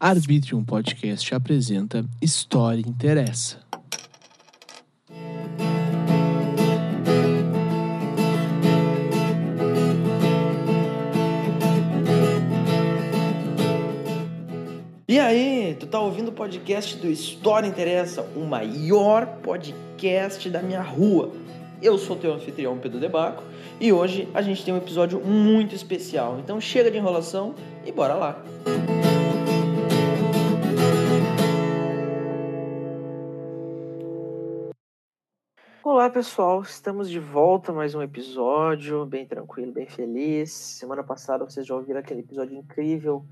Arbitrium Podcast apresenta História Interessa. E aí, tu tá ouvindo o podcast do História Interessa, o maior podcast da minha rua. Eu sou teu anfitrião Pedro Debaco e hoje a gente tem um episódio muito especial. Então chega de enrolação e bora lá. Olá pessoal, estamos de volta mais um episódio, bem tranquilo, bem feliz. Semana passada vocês já ouviram aquele episódio incrível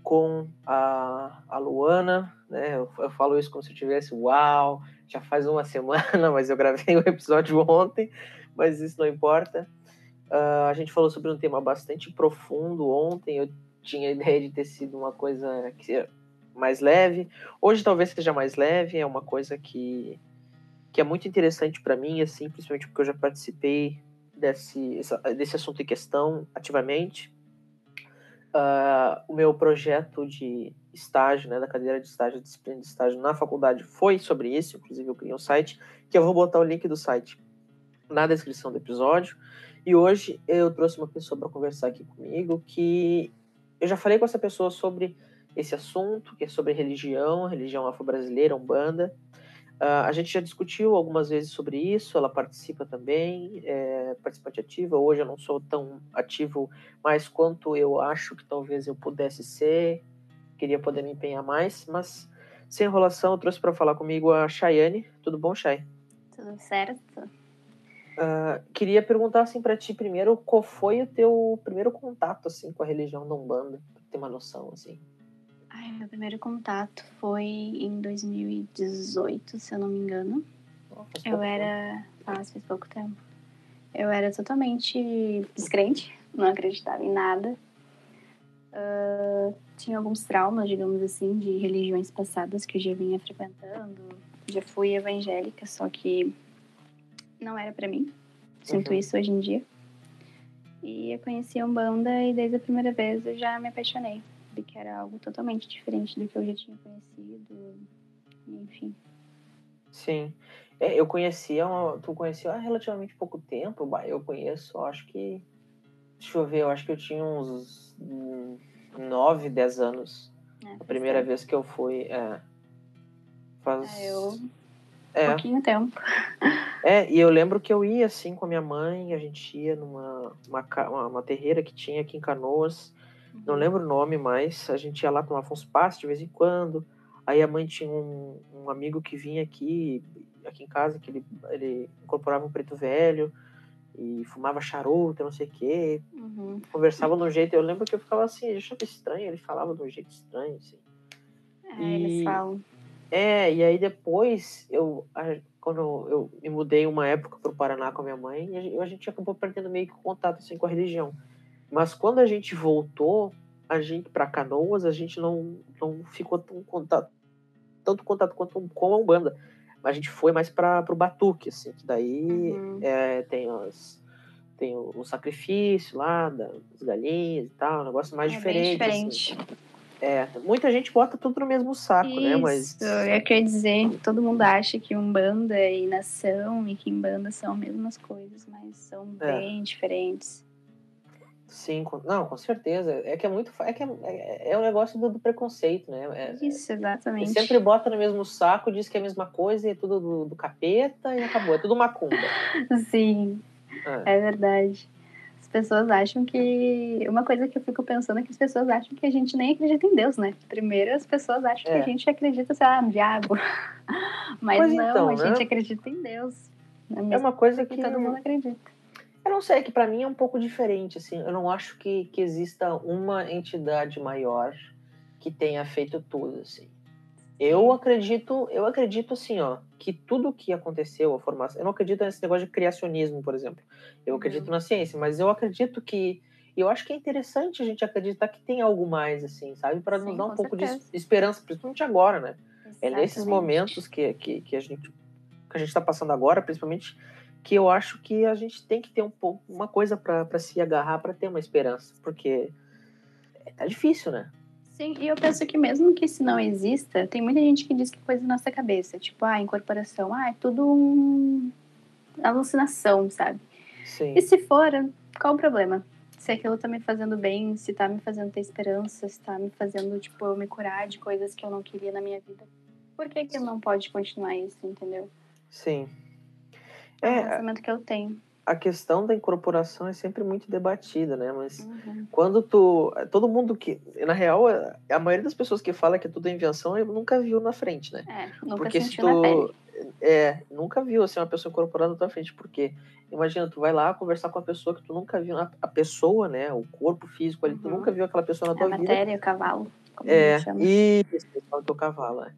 com a, a Luana, né? Eu, eu falo isso como se eu tivesse, uau, já faz uma semana, mas eu gravei o episódio ontem, mas isso não importa. Uh, a gente falou sobre um tema bastante profundo ontem, eu tinha a ideia de ter sido uma coisa que mais leve. Hoje talvez seja mais leve, é uma coisa que, que é muito interessante para mim, assim, principalmente porque eu já participei desse, desse assunto em questão ativamente. Uh, o meu projeto de estágio, né, da cadeira de estágio, disciplina de estágio na faculdade foi sobre isso, inclusive eu criei um site, que eu vou botar o link do site na descrição do episódio. E hoje eu trouxe uma pessoa para conversar aqui comigo que eu já falei com essa pessoa sobre esse assunto, que é sobre religião, religião afro-brasileira, umbanda. Uh, a gente já discutiu algumas vezes sobre isso, ela participa também, é participante ativa. Hoje eu não sou tão ativo mais quanto eu acho que talvez eu pudesse ser, queria poder me empenhar mais, mas sem enrolação, eu trouxe para falar comigo a Chayane. Tudo bom, Chay? Tudo certo. Uh, queria perguntar assim para ti primeiro, qual foi o teu primeiro contato assim com a religião da Umbanda, pra ter uma noção assim. Meu primeiro contato foi em 2018, se eu não me engano. Oh, eu era. Faz, faz pouco tempo. Eu era totalmente descrente, não acreditava em nada. Uh, tinha alguns traumas, digamos assim, de religiões passadas que eu já vinha frequentando. Já fui evangélica, só que não era para mim. Sinto uhum. isso hoje em dia. E eu conheci a Umbanda e desde a primeira vez eu já me apaixonei vi que era algo totalmente diferente do que eu já tinha conhecido, enfim. Sim. É, eu conhecia, tu conhecia há relativamente pouco tempo, eu conheço, acho que, deixa eu ver, eu acho que eu tinha uns 9, 10 anos. É, a primeira tempo. vez que eu fui, é, faz... É, eu... É. pouquinho tempo. É, e eu lembro que eu ia assim com a minha mãe, a gente ia numa uma, uma, uma terreira que tinha aqui em Canoas, não lembro o nome mais, a gente ia lá tomar uns passos de vez em quando. Aí a mãe tinha um, um amigo que vinha aqui, aqui em casa, que ele, ele incorporava um preto velho e fumava charuto, não sei o quê. Uhum. Conversava de um jeito. Eu lembro que eu ficava assim, eu achava estranho, ele falava de um jeito estranho, assim. É, e, eles falam. É, e aí depois, eu, quando eu me mudei uma época para o Paraná com a minha mãe, a gente acabou perdendo meio que contato assim, com a religião. Mas quando a gente voltou, a gente para Canoas, a gente não, não ficou tão contato, tanto contato quanto com a Umbanda. Mas a gente foi mais para o Batuque, assim, que daí uhum. é, tem os tem o, o, sacrifício lá das galinhas e tal, um negócio mais é diferente. Bem diferente. Assim. É, muita gente bota tudo no mesmo saco, Isso, né? Mas. Eu queria dizer, todo mundo acha que Umbanda e nação e que Umbanda são as mesmas coisas, mas são é. bem diferentes. Sim, com, não, com certeza. É que é muito. É que é, é, é um negócio do, do, preconceito, né? É, Isso, exatamente. Sempre bota no mesmo saco, diz que é a mesma coisa e é tudo do, do capeta e acabou. É tudo macumba. Sim, é. é. verdade. As pessoas acham que. Uma coisa que eu fico pensando é que as pessoas acham que a gente nem acredita em Deus, né? Primeiro, as pessoas acham que a é. gente acredita, sei lá, no diabo. Mas pois não, então, a né? gente acredita em Deus. É, é uma coisa que, que todo mundo acredita. Eu não sei, é que para mim é um pouco diferente, assim. Eu não acho que, que exista uma entidade maior que tenha feito tudo, assim. Eu acredito, eu acredito assim, ó, que tudo que aconteceu, a formação, eu não acredito nesse negócio de criacionismo, por exemplo. Eu acredito uhum. na ciência, mas eu acredito que eu acho que é interessante a gente acreditar que tem algo mais, assim, sabe? Para nos dar um pouco certeza. de esperança, principalmente agora, né? Exatamente. É nesses momentos que, que, que a gente que a gente está passando agora, principalmente que eu acho que a gente tem que ter um pouco uma coisa para se agarrar para ter uma esperança, porque tá difícil, né? Sim, e eu penso que mesmo que isso não exista, tem muita gente que diz que coisa na nossa cabeça. Tipo, ah, incorporação, ah, é tudo um... alucinação, sabe? Sim. E se for, qual o problema? Se aquilo tá me fazendo bem, se tá me fazendo ter esperança, se tá me fazendo, tipo, eu me curar de coisas que eu não queria na minha vida. Por que que não pode continuar isso, entendeu? Sim. É o É, pensamento que eu tenho. a questão da incorporação é sempre muito debatida, né? Mas Uhum. quando tu. Todo mundo que. Na real, a maioria das pessoas que fala que é tudo invenção, eu nunca viu na frente, né? É, nunca Porque se sentiu na pele. tu. É, nunca viu assim, uma pessoa incorporada na tua frente. Porque, imagina, tu vai lá conversar com uma pessoa que tu nunca viu. A pessoa, né? O corpo físico ali, tu Uhum. nunca viu aquela pessoa na A tua vida. matéria, o cavalo, como É, e é o cavalo, é.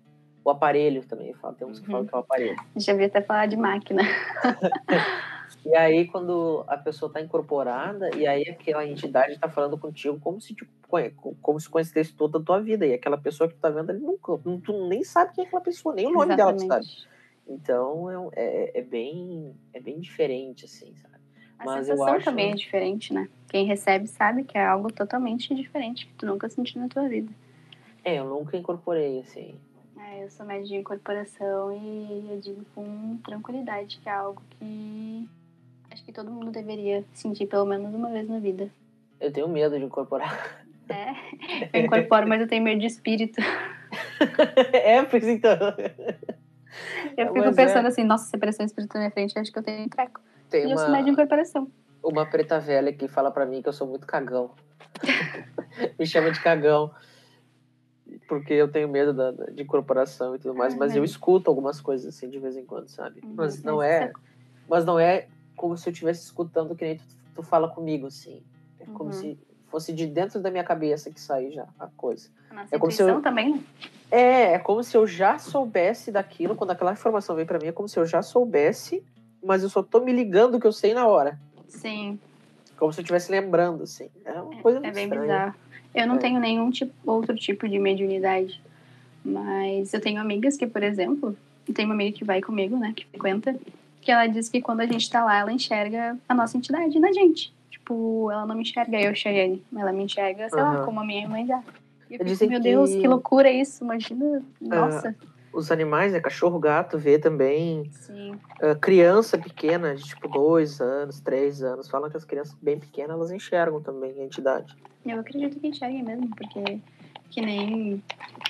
O aparelho também, fala, tem uns que Uhum. falam que é o aparelho. Já vi até falar de máquina. E aí, quando a pessoa está incorporada, e aí aquela entidade está falando contigo como se, tipo, como se conhecesse toda a tua vida. E aquela pessoa que tu tá vendo ali nunca, tu nem sabe quem é aquela pessoa, nem o nome dela tu sabe. Exatamente. Então é, é, é bem, é bem diferente, assim, sabe? A Mas sensação acho- também é diferente, né? Quem recebe sabe que é algo totalmente diferente que tu nunca sentiu na tua vida. É, eu nunca incorporei, assim. É, eu sou média de incorporação e eu digo com tranquilidade que é algo que acho que todo mundo deveria sentir pelo menos uma vez na vida. Eu tenho medo de incorporar. É, eu incorporo, mas eu tenho medo de espírito. é, pois então. Eu fico Mas pensando é. assim, nossa, se aparecer um espírito na minha frente, acho que eu tenho um treco. Tem E eu sou média de uma, incorporação. uma preta velha que fala pra mim que eu sou muito cagão. Me chama de cagão. Porque eu tenho medo da, de incorporação e tudo mais, Ah, mas eu mas- escuto algumas coisas assim de vez em quando, sabe? Uhum, Mas não é, isso mas não é como se eu estivesse escutando que nem tu, tu fala comigo, assim. É como Uhum. se fosse de dentro da minha cabeça que sai já a coisa. Nossa É como se eu- também? É, é como se eu já soubesse daquilo, quando aquela informação vem pra mim, é como se eu já soubesse, mas eu só tô me ligando que eu sei na hora. Sim, Como se eu estivesse lembrando, assim. É uma coisa é muito bem estranha. bizarro. Eu não É. tenho nenhum tipo, outro tipo de mediunidade. Mas eu tenho amigas que, por exemplo, tem uma amiga que vai comigo, né, que frequenta, que ela diz que quando a gente tá lá, ela enxerga a nossa entidade na gente. Tipo, ela não me enxerga eu, Cheyenne. Ela me enxerga, sei lá, Aham. como a minha mãe já. E eu fico, Dizem meu Deus, que- que loucura isso. Imagina, nossa. Os animais, né? Cachorro, gato, vê também. Sim. Ah, criança pequena, de tipo dois anos, três anos, falam que as crianças bem pequenas elas enxergam também a entidade. Eu acredito que enxerguem mesmo, porque que nem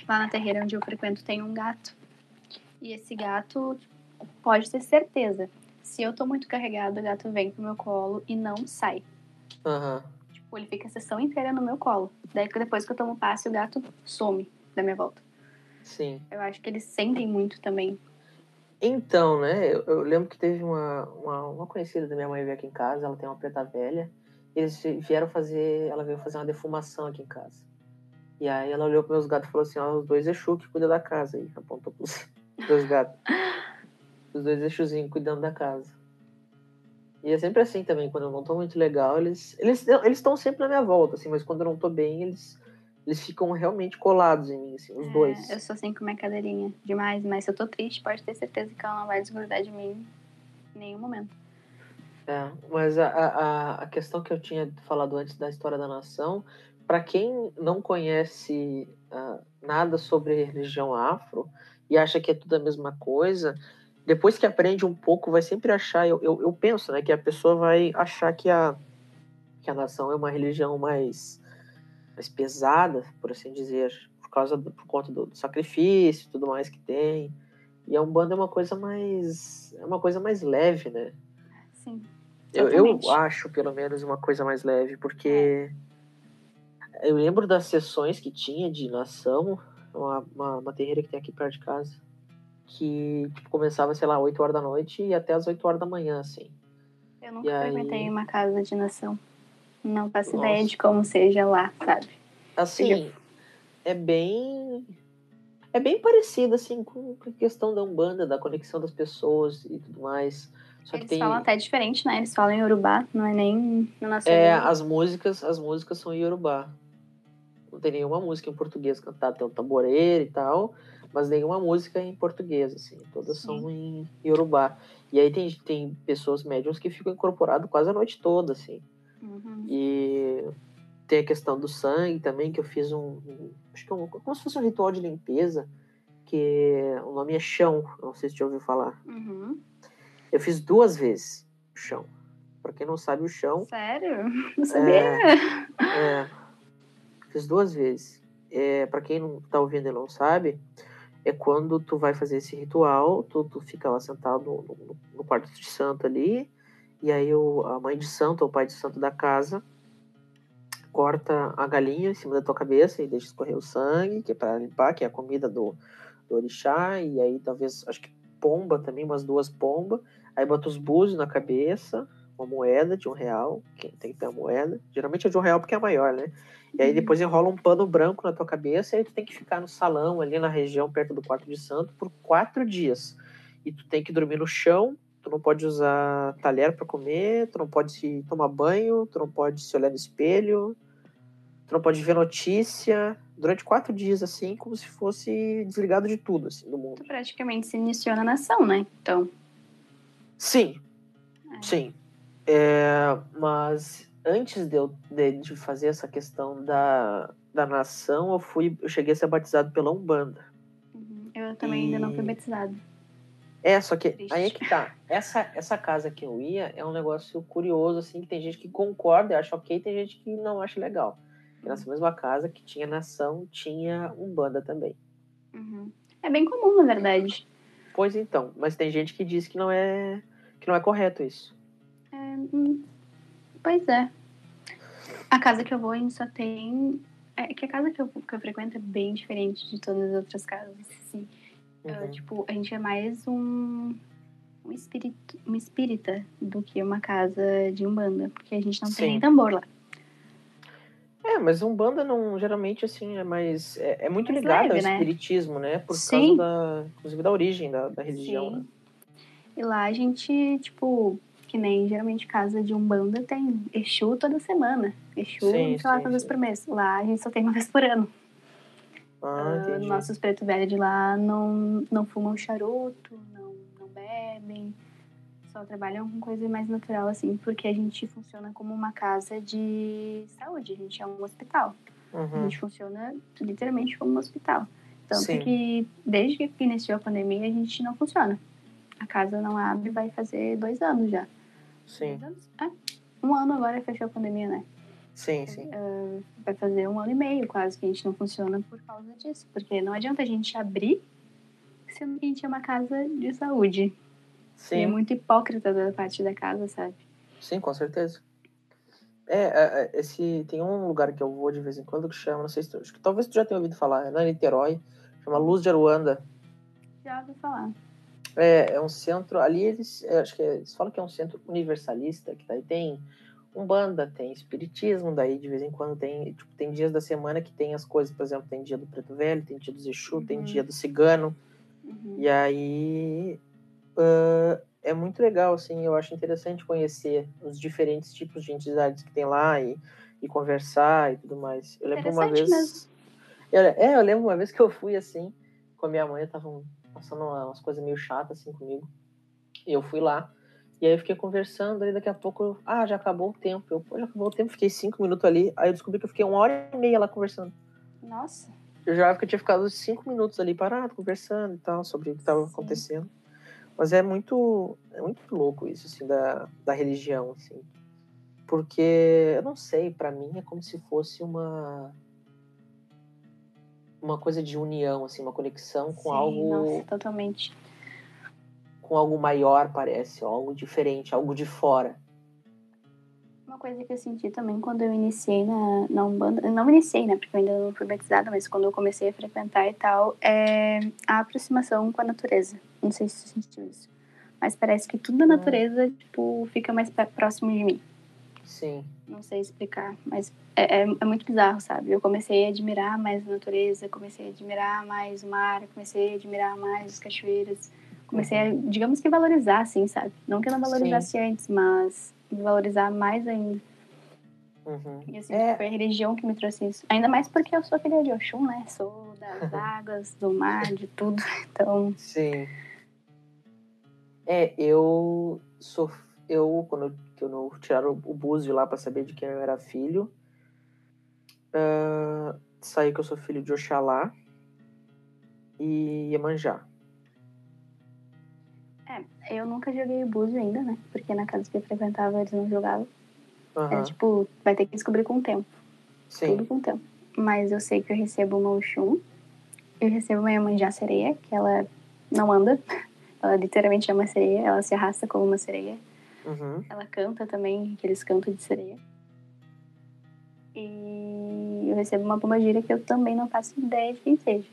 lá na terreira onde eu frequento tem um gato. E esse gato pode ter certeza. Se eu tô muito carregado, o gato vem pro meu colo e não sai. Aham. Tipo, ele fica a sessão inteira no meu colo. Daí depois que eu tomo passe, o gato some da minha volta. Sim. Eu acho que eles sentem muito também. Então, né? Eu, eu lembro que teve uma, uma, uma conhecida da minha mãe veio aqui em casa, ela tem uma preta velha. Eles vieram fazer. Ela veio fazer uma defumação aqui em casa. E aí ela olhou para meus gatos e falou assim: ó, os dois Exu que cuidam da casa aí. Apontou pros dois gatos. Os dois Exuzinhos cuidando da casa. E é sempre assim também, quando eu não tô muito legal, eles eles eles estão sempre na minha volta, assim, mas quando eu não tô bem, eles eles ficam realmente colados em mim, assim, os É, dois. Eu sou assim com minha cadeirinha demais, mas se eu tô triste, pode ter certeza que ela não vai desgrudar de mim em nenhum momento. É, mas a, a, a questão que eu tinha falado antes da história da nação, para quem não conhece ah, nada sobre religião afro e acha que é tudo a mesma coisa, depois que aprende um pouco, vai sempre achar, eu, eu, eu penso, né, que a pessoa vai achar que a, que a nação é uma religião mais, mais pesada, por assim dizer, por causa do, por conta do, do sacrifício e tudo mais que tem. E a Umbanda é uma coisa mais é uma coisa mais leve, né? Sim. Eu, eu acho, pelo menos, uma coisa mais leve, porque eu lembro das sessões que tinha de nação, uma, uma, uma terreira que tem aqui perto de casa, que tipo, começava, sei lá, 8 horas da noite e até as 8 horas da manhã, assim. Eu nunca E aí- frequentei uma casa de nação. Não faço Nossa. ideia de como seja lá, sabe? Assim, é bem. É bem parecido, assim, com a questão da Umbanda, da conexão das pessoas e tudo mais. Só que Eles tem. falam até diferente, né? Eles falam em Urubá, não é nem na nossa É, as músicas, as músicas são em Yorubá. Não tem nenhuma música em português cantada, tem o tamboreiro e tal, mas nenhuma música em português, assim. Todas são em Yorubá. E aí tem, tem pessoas médiums que ficam incorporadas quase a noite toda, assim. Uhum. E tem a questão do sangue também, que eu fiz um. um acho que é um, como se fosse um ritual de limpeza, que o nome é chão. Não sei se você ouviu falar. Uhum. Eu fiz duas vezes o chão. Pra quem não sabe, o chão. Sério? Não sabia. É, fiz duas vezes. É, para quem não tá ouvindo e não sabe, é quando tu vai fazer esse ritual, tu, tu fica lá sentado no, no, no quarto de santo ali, e aí o, a mãe de santo, ou o pai de santo da casa, corta a galinha em cima da tua cabeça e deixa escorrer o sangue, que é para limpar, que é a comida do, do orixá, e aí talvez, acho que pomba também, umas duas pombas, aí bota os búzios na cabeça, uma moeda de um real, quem tem que ter a moeda, geralmente é de um real porque é maior, né? E aí depois enrola um pano branco na tua cabeça e aí tu tem que ficar no salão ali na região perto do quarto de santo por quatro dias. E tu tem que dormir no chão, tu não pode usar talher para comer, tu não pode se tomar banho, tu não pode se olhar no espelho, tu não pode ver notícia durante quatro dias assim, como se fosse desligado de tudo assim do mundo. Tu praticamente se iniciou na nação, né? Então. Sim, É. sim. É, mas antes de eu de, de fazer essa questão da, da nação, eu fui, eu cheguei a ser batizado pela Umbanda. Uhum. Eu também ainda não fui E- batizada. É, só que Triste. aí é que tá. Essa, essa casa que eu ia é um negócio curioso, assim, que tem gente que concorda e acha ok, tem gente que não acha legal. E nessa mesma casa que tinha nação, tinha Umbanda também. Uhum. É bem comum, na verdade. Pois então, mas tem gente que diz que não é que não é correto isso. É, hum, pois é. A casa que eu vou, gente só tem. É que a casa que eu, que eu frequento é bem diferente de todas as outras casas. Assim. Uhum. tipo, a gente é mais um, um, espírito, um espírita do que uma casa de umbanda. Porque a gente não Sim. tem nem tambor lá. É, mas Umbanda não, geralmente, assim, é mais. É, é muito Mais ligado leve, ao né? espiritismo, né? Por Sim. causa da. Inclusive da origem da, da religião, né? Sim. E lá a gente, tipo, que nem geralmente casa de umbanda tem Exu toda semana. Exu, Sim, sei lá, sim, sim. por mês. Lá a gente só tem uma vez por ano. Ah, Ah, entendi. nossos preto velho de lá não, não fumam charuto, não, não bebem, só trabalham com coisa mais natural, assim, porque a gente funciona como uma casa de saúde, a gente é um hospital. A Uhum. gente funciona literalmente como um hospital. Tanto Sim. que desde que iniciou a pandemia a gente não funciona. A casa não abre, vai fazer dois anos já. Sim, Dois anos? É. Um ano agora fechou a pandemia, né? Sim, sim. Vai fazer um ano e meio quase que a gente não funciona por causa disso. Porque não adianta a gente abrir sendo que a gente é uma casa de saúde. E é Sim, muito hipócrita da parte da casa, sabe? sim, com certeza. É, é, é, esse, tem um lugar que eu vou de vez em quando que chama, não sei se tu, acho que talvez tu já tenha ouvido falar, é na Niterói, chama Luz de Aruanda. Já ouvi falar. É, é um centro, ali eles, é, acho que é- eles falam que é um centro universalista, que daí tem Umbanda, tem Espiritismo, daí de vez em quando tem, tipo, tem dias da semana que tem as coisas, por exemplo, tem dia do Preto Velho, tem dia do Exu, tem Uhum. dia do Cigano, Uhum. e aí ah, é muito legal, assim, eu acho interessante conhecer os diferentes tipos de entidades que tem lá e, e conversar e tudo mais. Eu lembro uma vez. Eu, é, eu lembro uma vez que eu fui assim, com a minha mãe, estavam passando uma- umas coisas meio chatas assim comigo. E eu fui lá. E aí eu fiquei conversando, aí daqui a pouco, eu, ah, já acabou o tempo. Eu, pô, já acabou o tempo, fiquei cinco minutos ali. Aí eu descobri que eu fiquei uma hora e meia lá conversando. Nossa. Eu já que eu tinha ficado cinco minutos ali parado, conversando e tal, sobre o que estava acontecendo. Mas é muito, é muito louco isso, assim, da, da religião, assim. Porque, eu não sei, pra mim é como se fosse uma uma coisa de união, assim, uma conexão com Sim, algo Nossa, totalmente. Com algo maior, parece, algo diferente, algo de fora. Uma coisa que eu senti também quando eu iniciei na, na Umbanda, não iniciei, né, porque eu ainda não fui batizada, mas quando eu comecei a frequentar e tal, é a aproximação com a natureza. Não sei se você sentiu isso. Mas parece que tudo da Hum. natureza, tipo, fica mais próximo de mim. Sim, Não sei explicar, mas é, é, é muito bizarro, sabe? Eu comecei a admirar mais a natureza, comecei a admirar mais o mar, comecei a admirar mais as cachoeiras. Comecei a, digamos que valorizar, assim, sabe? Não que eu não valorizasse antes, mas valorizar mais ainda. uhum. E assim, É. foi a religião que me trouxe isso. Ainda mais porque eu sou filha de Oxum, né? Sou das águas, do mar, de tudo. Então, Sim. É, eu sou. Eu, quando eu, quando eu tiraram o búzio lá pra saber de quem eu era filho, Uh, que eu sou filho de Oxalá e Iemanjá. É, eu nunca joguei búzio ainda, né? Porque na casa que eu frequentava eles não jogavam. Uhum. Era tipo, vai ter que descobrir com o tempo. Sim. Tudo com o tempo. Mas eu sei que eu recebo uma Oxum. Eu recebo uma Iemanjá sereia, que ela não anda. Ela literalmente é uma sereia. Ela se arrasta como uma sereia. Uhum. Ela canta também, aqueles cantos de sereia. E eu recebo uma pombagira que eu também não faço ideia de quem seja.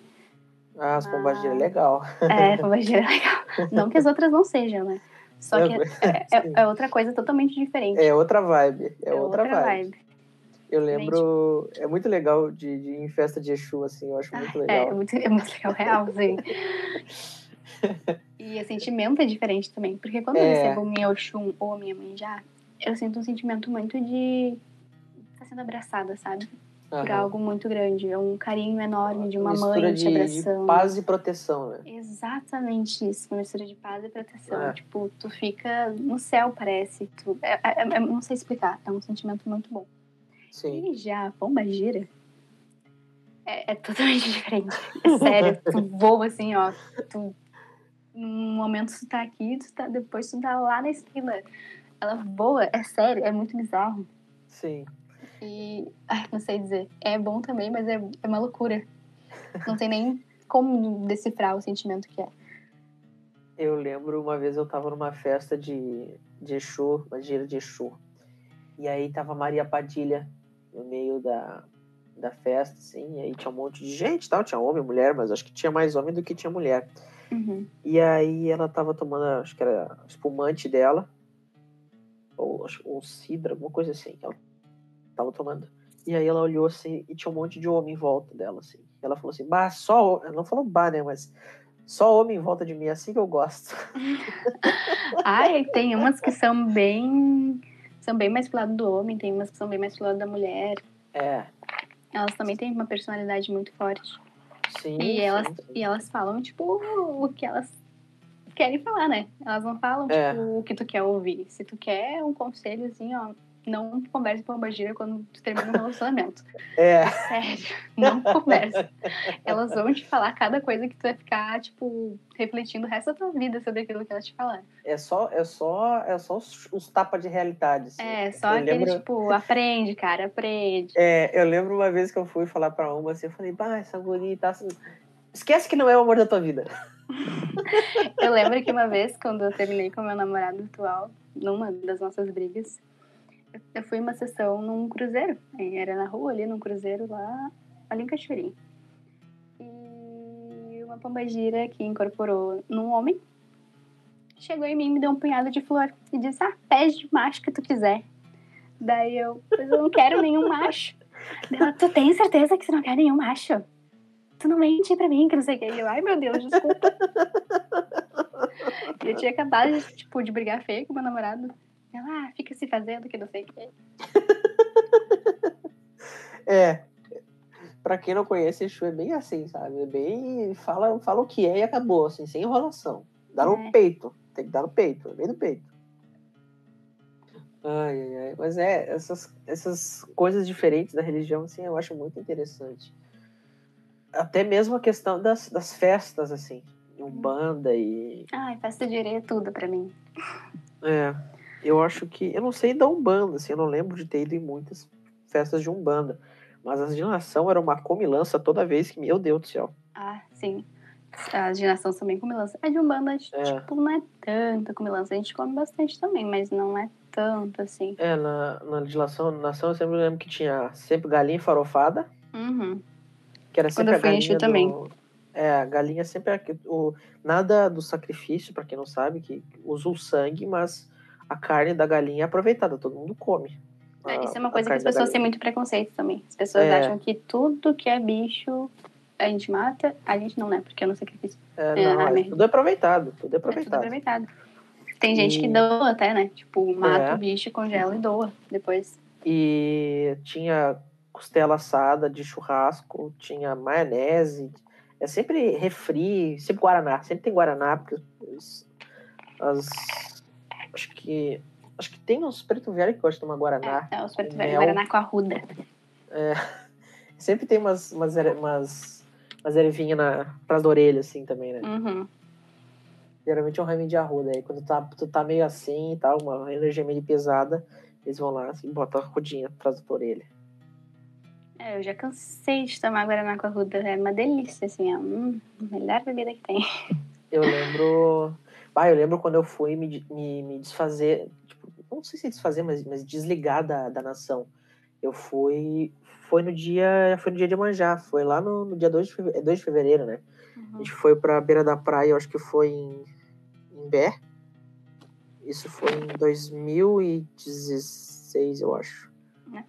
Ah, as pombagiras é legal. É, pombagira é legal. Não que as outras não sejam, né? Só que é, é, é outra coisa totalmente diferente. É outra vibe. É, outra, vibe. vibe. Eu lembro. É muito legal de, de ir em festa de Exu, assim, eu acho muito É, legal. é muito, é muito legal, real, sim. e o sentimento é diferente também. Porque quando eu É. recebo minha Oxum ou minha Manjá, eu sinto um sentimento muito de estar sendo abraçada, sabe? Por algo muito grande. É um carinho enorme de uma Mistura mãe de, te abraçando. de paz e proteção, né? Exatamente isso, uma mistura de paz e proteção. É. Tipo, tu fica no céu, parece. Tu, é, é- é- não sei explicar, é um sentimento muito bom. Sim. E já a pomba gira é, é totalmente diferente. É sério, tu voa assim, ó. Tu, num momento tu tá aqui, tu tá, depois tu tá lá na esquina. Ela voa, é sério, é muito bizarro. Sim. E, ai, não sei dizer, é bom também, mas é, é uma loucura. Não tem nem como decifrar o sentimento que é. Eu lembro uma vez eu tava numa festa de, de Exu, uma gira de Exu. E aí tava Maria Padilha no meio da, da festa, assim, e aí tinha um monte de gente tal, tinha homem, mulher, mas acho que tinha mais homem do que tinha mulher. Uhum. E aí ela tava tomando, acho que era espumante dela, ou, ou cidra, alguma coisa assim, ela tava tomando. E aí ela olhou assim e tinha um monte de homem em volta dela, assim. Ela falou assim, bah, só, ho-" ela não falou bah, né, mas só homem em volta de mim, é assim que eu gosto. Ai, tem umas que são bem. São bem mais pro lado do homem, tem umas que são bem mais pro lado da mulher. É, Elas também têm uma personalidade muito forte. sim. E sim, elas, sim. e elas falam, tipo, o que elas querem falar, né? Elas não falam, É. tipo, o que tu quer ouvir. Se tu quer um conselho, assim, ó, não converse com a gira quando tu termina um relacionamento. É, Sério, não conversa. Elas vão te falar cada coisa que tu vai ficar, tipo, refletindo o resto da tua vida sobre aquilo que elas te falaram. é só, é só, é só os, os tapas de realidade. assim. É, só Eu aquele, lembro- tipo, aprende, cara, aprende. É, eu lembro uma vez que eu fui falar pra uma assim, eu falei, bah, essa guria tá assim. Esquece que não é o amor da tua vida. Eu lembro que uma vez, quando eu terminei com meu namorado atual, numa das nossas brigas, eu- fui uma sessão num cruzeiro. Era na rua ali, num cruzeiro lá, ali em Cachoeirinha. E uma pombagira que incorporou num homem chegou em mim me deu um punhado de flor e disse: Ah, pede macho que tu quiser. Daí eu, mas eu não quero nenhum macho. Ela, tu tem certeza que tu não quer nenhum macho? Tu não mente pra mim, que não sei o que. Eu, ai meu Deus, desculpa. Eu tinha acabado tipo, de brigar feio com meu namorado. Ela, ah, fica se fazendo que não sei o que. É. Pra quem não conhece, Exu é bem assim, sabe? É bem. Fala, fala o que é e acabou, assim, sem enrolação. Dá É. no peito. Tem que dar no peito, é bem no peito. Ai, ai, ai. Mas é, essas, essas coisas diferentes da religião, assim, eu acho muito interessante. Até mesmo a questão das, das festas, assim. Umbanda e. Ai, festa de areia é tudo pra mim. É. Eu acho que. Eu não sei da Umbanda, assim, eu não lembro de ter ido em muitas festas de Umbanda. Mas as de nação era uma comilança toda vez que, meu Deus do céu. Ah, sim. As de nação são bem comilança. A de Umbanda, É. tipo, não é tanta comilança. A gente come bastante também, mas não é tanto assim. É, na, na legislação nação eu sempre lembro que tinha sempre galinha farofada, Uhum. que era Quando sempre eu a fui galinha Exu também. do- É, a galinha sempre é o nada do sacrifício, pra quem não sabe, que usa o sangue, mas a carne da galinha é aproveitada, todo mundo come. É, a- Isso é uma coisa que as pessoas têm muito preconceito também. As pessoas É. acham que tudo que é bicho a gente mata. A gente não, né? Porque eu não sacrifício. É, É, não, é, tudo é aproveitado, tudo é É tudo aproveitado. aproveitado. Tem gente que E- doa até, né? Tipo, mata É. o bicho, congela e doa depois. E tinha costela assada de churrasco, tinha maionese, é sempre refri, sempre guaraná, sempre tem guaraná, porque os- as, acho que acho que tem uns preto velho que gostam de tomar guaraná. É, é os preto velho, mel. Guaraná com arruda. Sempre tem umas, umas, umas, umas ervinhas na, atrás da orelha, assim, também, né? Uhum. Geralmente é um remédio de arruda. Aí quando tá, tu tá meio assim e tal, uma energia meio pesada, eles vão lá assim, botam a rodinha atrás da orelha. É, eu já cansei de tomar Guaraná com arruda. É uma delícia, assim. É hum, a melhor bebida que tem. Eu lembro. Ah, eu lembro quando eu fui me, me, me desfazer. Tipo, não sei se desfazer, mas, mas desligar da, da nação. Eu fui. Foi no dia. Foi no dia de Manjá. Foi lá no, no dia 2 de, feve- é 2 de fevereiro, né? A Uhum. gente foi pra beira da praia, eu acho que foi em, em Bé. Isso foi em 2016, eu acho.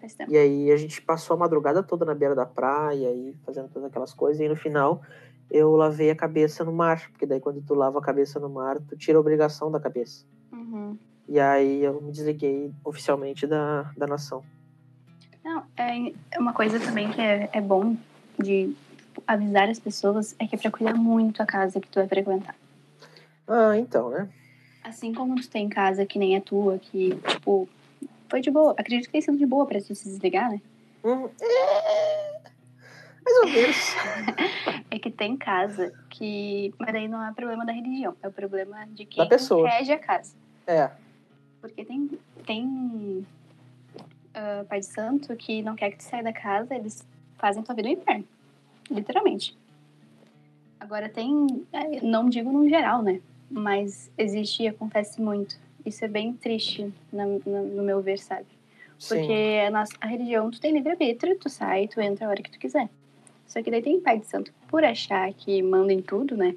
Faz tempo. E aí a gente passou a madrugada toda na beira da praia e fazendo todas aquelas coisas. E no final eu lavei a cabeça no mar. Porque daí quando tu lava a cabeça no mar, tu tira a obrigação da cabeça. Uhum. E aí eu me desliguei oficialmente da, da nação. Não, é é uma coisa também que é, é bom de avisar as pessoas é que é pra cuidar muito a casa que tu vai frequentar. Ah, então, né? Assim como tu tem casa que nem a tua, que, tipo, foi de boa. Acredito que tenha sido de boa pra tu se desligar, né? Hum, é... Mais ou menos. É que tem casa que. Mas daí não é problema da religião, é o problema de quem Da pessoa. rege a casa. É. Porque tem, tem ah, pai de santo que não quer que tu saia da casa, eles fazem tua vida no inferno. Literalmente. Agora tem. eh, Não digo no geral, né? Mas existe e acontece muito. Isso é bem triste, na- na- no meu ver, sabe? Porque a, nossa, a religião, tu tem livre-arbítrio, tu sai, tu entra a hora que tu quiser. Só que daí tem pai de santo, por achar que mandam em tudo, né?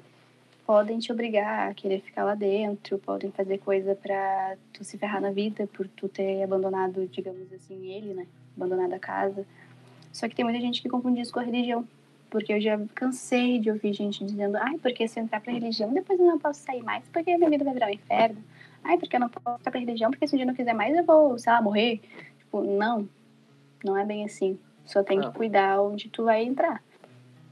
Podem te obrigar a querer ficar lá dentro, podem fazer coisa pra tu se ferrar na vida por tu ter abandonado, digamos assim, ele, né? Abandonado a casa. Só que tem muita gente que confunde isso com a religião. Porque eu já cansei de ouvir gente dizendo, ai, porque se eu entrar pra religião, depois eu não posso sair mais, porque minha vida vai virar um inferno. Ai, porque eu não posso entrar pra religião, porque se um dia eu não quiser mais, eu vou, sei lá, morrer. Tipo, não. Não é bem assim. Só tem que cuidar onde tu vai entrar.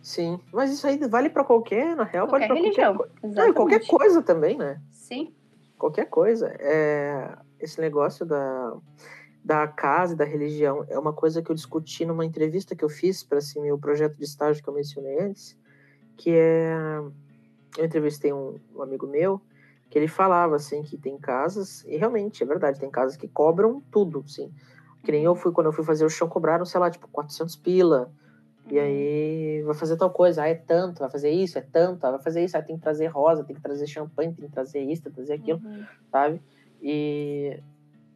Sim. Mas isso aí vale pra qualquer, na real, Qualquer vale religião. qualquer coisa. Não, e qualquer coisa também, né? Sim. qualquer coisa. É, esse negócio da, da casa e da religião é uma coisa que eu discuti numa entrevista que eu fiz para assim, meu projeto de estágio que eu mencionei antes, que é eu entrevistei um, um amigo meu que ele falava assim que tem casas e realmente é verdade tem casas que cobram tudo, sim. Que nem eu fui quando eu fui fazer o chão cobraram sei lá tipo 400 pila e Uhum. aí vai fazer tal coisa, ah, é tanto, vai fazer isso, é tanto, ah, vai fazer isso, ah, tem que trazer rosa, tem que trazer champanhe, tem que trazer isso, tem que trazer aquilo Uhum. sabe? E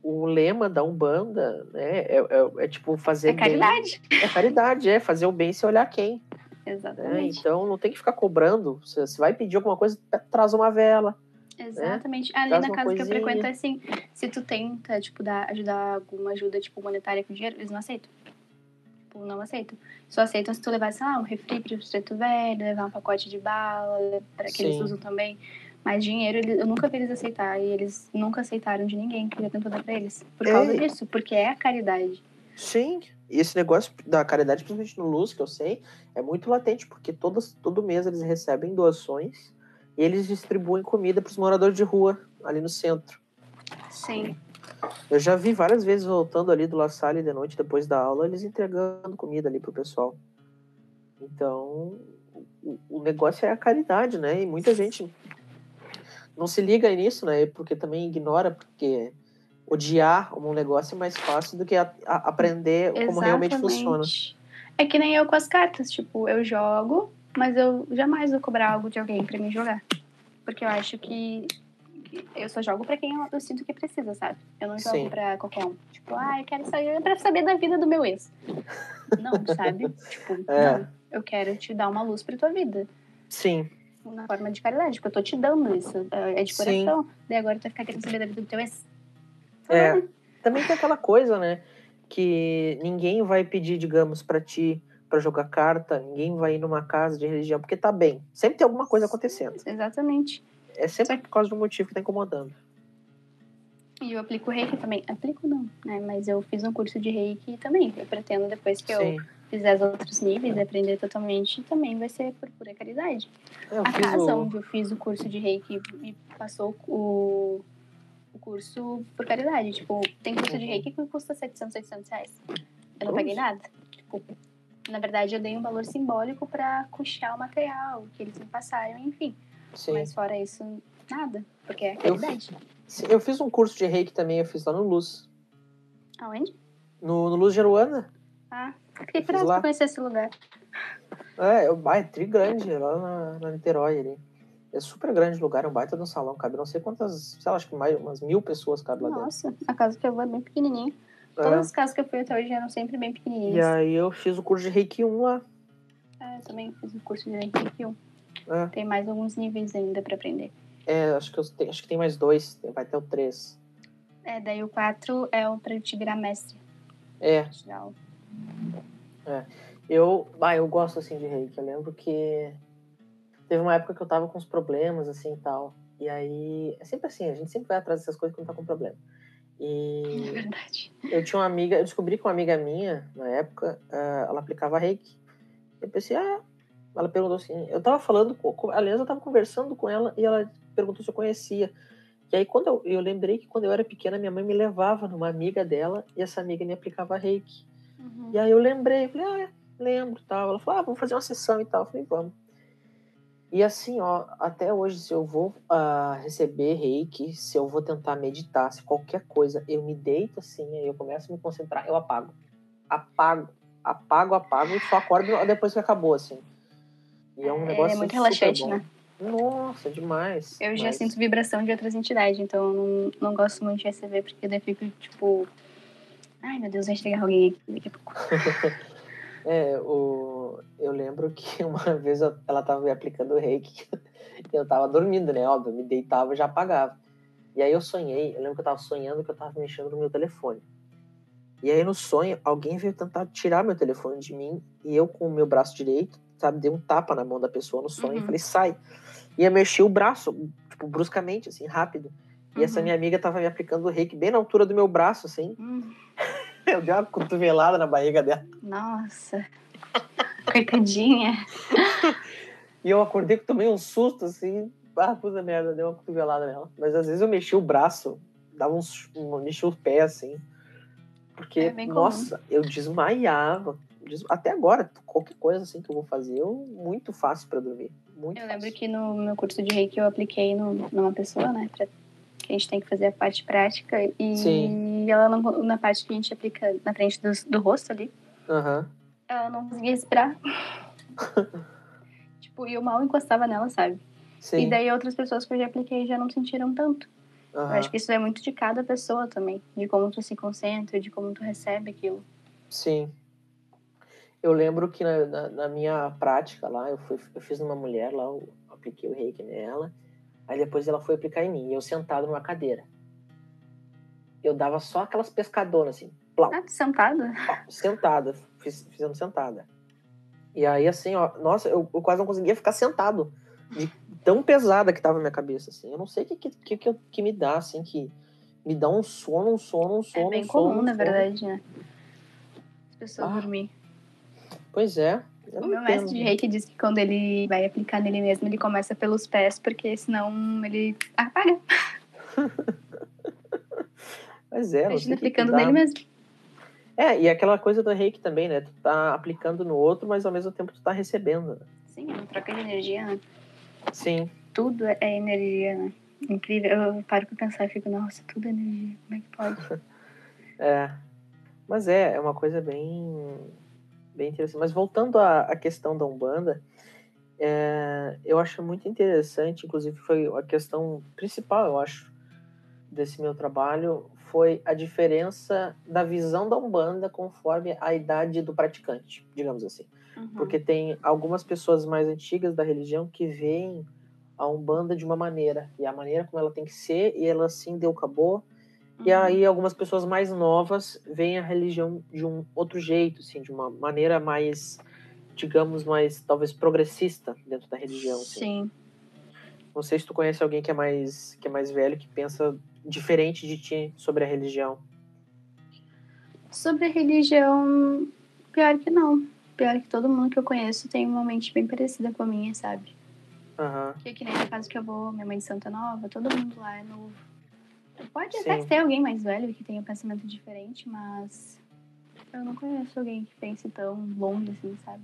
o lema da Umbanda, né, é, é- é tipo fazer É caridade. bem. É caridade, é fazer o bem sem olhar quem. Né? Exatamente. Então não tem que ficar cobrando. Se você vai pedir alguma coisa, traz uma vela. Exatamente. Ali Traz na casa que eu coisinha. frequento é assim. Se tu tenta, tipo, dar, ajudar alguma ajuda, tipo, monetária com dinheiro, eles não aceitam. Tipo, não aceitam. Só aceitam se tu levar, sei lá, um refri pro preto velho, levar um pacote de bala, para que eles Sim. usam também. Mas dinheiro, eles- eu nunca vi eles aceitar. E eles nunca aceitaram de ninguém que já tentou dar pra eles. Por causa disso, porque é a caridade. Sim. E esse negócio da caridade, principalmente no Luz, que eu sei, é muito latente, porque todos, todo mês eles recebem doações e eles distribuem comida para os moradores de rua, ali no centro. Sim. Eu já vi várias vezes voltando ali do La Salle de noite, depois da aula, eles entregando comida ali pro pessoal. Então, o, o negócio é a caridade, né? E muita gente não se liga nisso, né? Porque também ignora, porque odiar um negócio é mais fácil do que a- a- aprender como realmente funciona. É que nem eu com as cartas. Tipo, eu jogo, mas eu jamais vou cobrar algo de alguém pra me jogar. Porque eu acho que que eu só jogo pra quem eu, sinto que precisa, sabe? Eu não jogo Sim. pra qualquer um. Tipo, ah, eu quero saber pra saber da vida do meu ex. Não, sabe? Tipo, É. não. Eu quero te dar uma luz pra tua vida. Sim, Na forma de caridade, porque eu tô te dando isso. É de Sim. coração. Daí agora tu vai ficar querendo saber da vida do teu ex. É. também tem aquela coisa, né? Que ninguém vai pedir, digamos, pra ti pra jogar carta, ninguém vai ir numa casa de religião, porque tá bem. Sempre tem alguma coisa acontecendo. Exatamente. É sempre por causa do motivo que tá incomodando. E eu aplico reiki também. Aplico não, né? Mas eu fiz um curso de reiki também. Eu pretendo, depois que eu Sim. fizer os outros níveis, aprender totalmente, também vai ser por pura caridade. Eu A casa o- onde eu fiz o curso de reiki me passou o, o curso por caridade. Tipo, tem curso de Uhum. reiki que custa 700, 800 reais. Eu não paguei nada. Tipo, Na verdade, eu dei um valor simbólico para custear o material que eles me passaram, enfim. Sim. Mas fora isso, nada, porque é caridade. Sim, Eu fiz um curso de reiki também, eu fiz lá no Luz. Aonde? No, no Luz de Aruana. Ah, fiquei curiosa lá. pra conhecer esse lugar. É, eu- ah, é tri grande, é lá na, na Niterói ali. É super grande o lugar, é um baita de um salão, cabe não sei quantas, sei lá, acho que mais umas mil pessoas cabe lá dentro. Nossa, a casa que eu vou é bem pequenininha. É. Todas as casas que eu fui até hoje eram sempre bem E pequenininhas. aí eu fiz o curso de Reiki 1 lá. É, eu também fiz o curso de Reiki 1. É, Tem mais alguns níveis ainda pra aprender. É, acho que, eu acho que tem mais dois, vai ter o três. É, daí o 4 é o pra te virar mestre. É, aula. eu, ah, eu gosto assim de reiki. Eu lembro que teve uma época que eu tava com uns problemas assim e tal. E aí, é sempre assim, a gente sempre vai atrás dessas coisas quando tá com problema. É E verdade. eu tinha uma amiga, eu descobri que uma amiga minha, na época, ah, ela aplicava reiki. Eu pensei, ah, ela perguntou assim, eu tava falando, com, aliás, eu tava conversando com ela e ela perguntou se eu conhecia. E aí, quando eu, eu lembrei que quando eu era pequena, minha mãe me levava numa amiga dela e essa amiga me aplicava reiki. Uhum. E aí eu lembrei, falei, ah, é, lembro tal. Ela falou, ah, vamos fazer uma sessão e tal. Eu falei, vamos. E assim, ó, até hoje, se eu vou ah, receber reiki, se eu vou tentar meditar, se qualquer coisa, eu me deito assim, aí eu começo a me concentrar, eu apago. Apago, apago, apago e só acordo depois que acabou, assim. E é um É, negócio é muito super relaxante, né? Nossa, demais. Eu já Mas- sinto vibração de outras entidades, então eu não, não gosto muito de receber, porque daí fico tipo. Ai meu Deus, vai chegar alguém aqui daqui a pouco. É, o... eu lembro que uma vez eu- ela tava me aplicando reiki. Eu tava dormindo, né? Óbvio, me deitava e já apagava. E aí eu sonhei, eu lembro que eu tava sonhando que eu tava mexendo no meu telefone. E aí no sonho, alguém veio tentar tirar meu telefone de mim e eu com o meu braço direito, sabe, dei um tapa na mão da pessoa no sonho e Uhum. falei, sai. E eu mexi o braço, tipo, bruscamente, assim, rápido. E essa Uhum. minha amiga tava me aplicando o reiki bem na altura do meu braço, assim. Hum, Eu dei uma cotovelada na barriga dela. nossa. Coitadinha. E eu acordei que tomei um susto, assim. Ah, puta merda, deu uma cotovelada nela. Mas às vezes eu mexi o braço, dava uns. mexi o pé, assim. Porque, É nossa, eu desmaiava. Des- Até agora, qualquer coisa assim que eu vou fazer, eu muito fácil pra dormir. Muito Eu fácil. lembro que no meu curso de reiki eu apliquei no, numa pessoa, né? Pra, que a gente tem que fazer a parte prática. E Sim. ela não, na parte que a gente aplica na frente do, do rosto ali, Aham. Ela não conseguia respirar. tipo, e eu mal encostava nela, sabe? Sim. E daí outras pessoas que eu já apliquei já não sentiram tanto. Eu aham. acho que isso é muito de cada pessoa também. De como tu se concentra, de como tu recebe aquilo. Sim. Eu lembro que na, na- na minha prática lá, eu, fui, eu fiz numa mulher lá, eu apliquei o reiki nela. Aí depois ela foi aplicar em mim, e eu sentado numa cadeira. Eu dava só aquelas pescadoras, assim, plau, Ah, sentada? sentada, fiz, fizendo sentada. E aí, assim, ó, nossa, eu, eu quase não conseguia ficar sentado, de tão pesada que tava a minha cabeça, assim. Eu não sei o que, que, que, que, me dá, assim, que me dá um sono, um sono, um sono, É bem um sono, comum, um na verdade, né? As pessoas Ah, dormir. Pois é. eu O meu mestre entendo. de reiki diz que quando ele vai aplicar nele mesmo, ele começa pelos pés, porque senão ele apaga. Mas é, Imagina aplicando nele mesmo. É, e aquela coisa do reiki também, né? Tu tá aplicando no outro, mas ao mesmo tempo tu tá recebendo. né? Sim, é uma troca de energia, né? Sim. Tudo é energia, né? Incrível. Eu paro pra pensar e fico, nossa, tudo é energia. Como é que pode? É. Mas é, é uma coisa bem, bem interessante. Mas voltando à, à questão da Umbanda, é, eu acho muito interessante, inclusive foi a questão principal, eu acho, desse meu trabalho, foi a diferença da visão da Umbanda conforme a idade do praticante, digamos assim. Uhum. Porque tem algumas pessoas mais antigas da religião que veem a Umbanda de uma maneira, e a maneira como ela tem que ser, e ela assim deu, acabou. E Uhum. aí algumas pessoas mais novas veem a religião de um outro jeito, assim, de uma maneira mais, digamos, mais talvez progressista dentro da religião. Assim. Sim. Não sei se tu conhece alguém que é mais que é mais velho que pensa diferente de ti sobre a religião. Sobre a religião, pior que não. Pior que todo mundo que eu conheço tem uma mente bem parecida com a minha, sabe? Aham. Que que nem na casa que eu vou, minha mãe de Santa Nova, todo mundo lá é novo. Pode até Sim. ter alguém mais velho que tenha um pensamento diferente, mas Eu não conheço alguém que pense tão longe assim, sabe?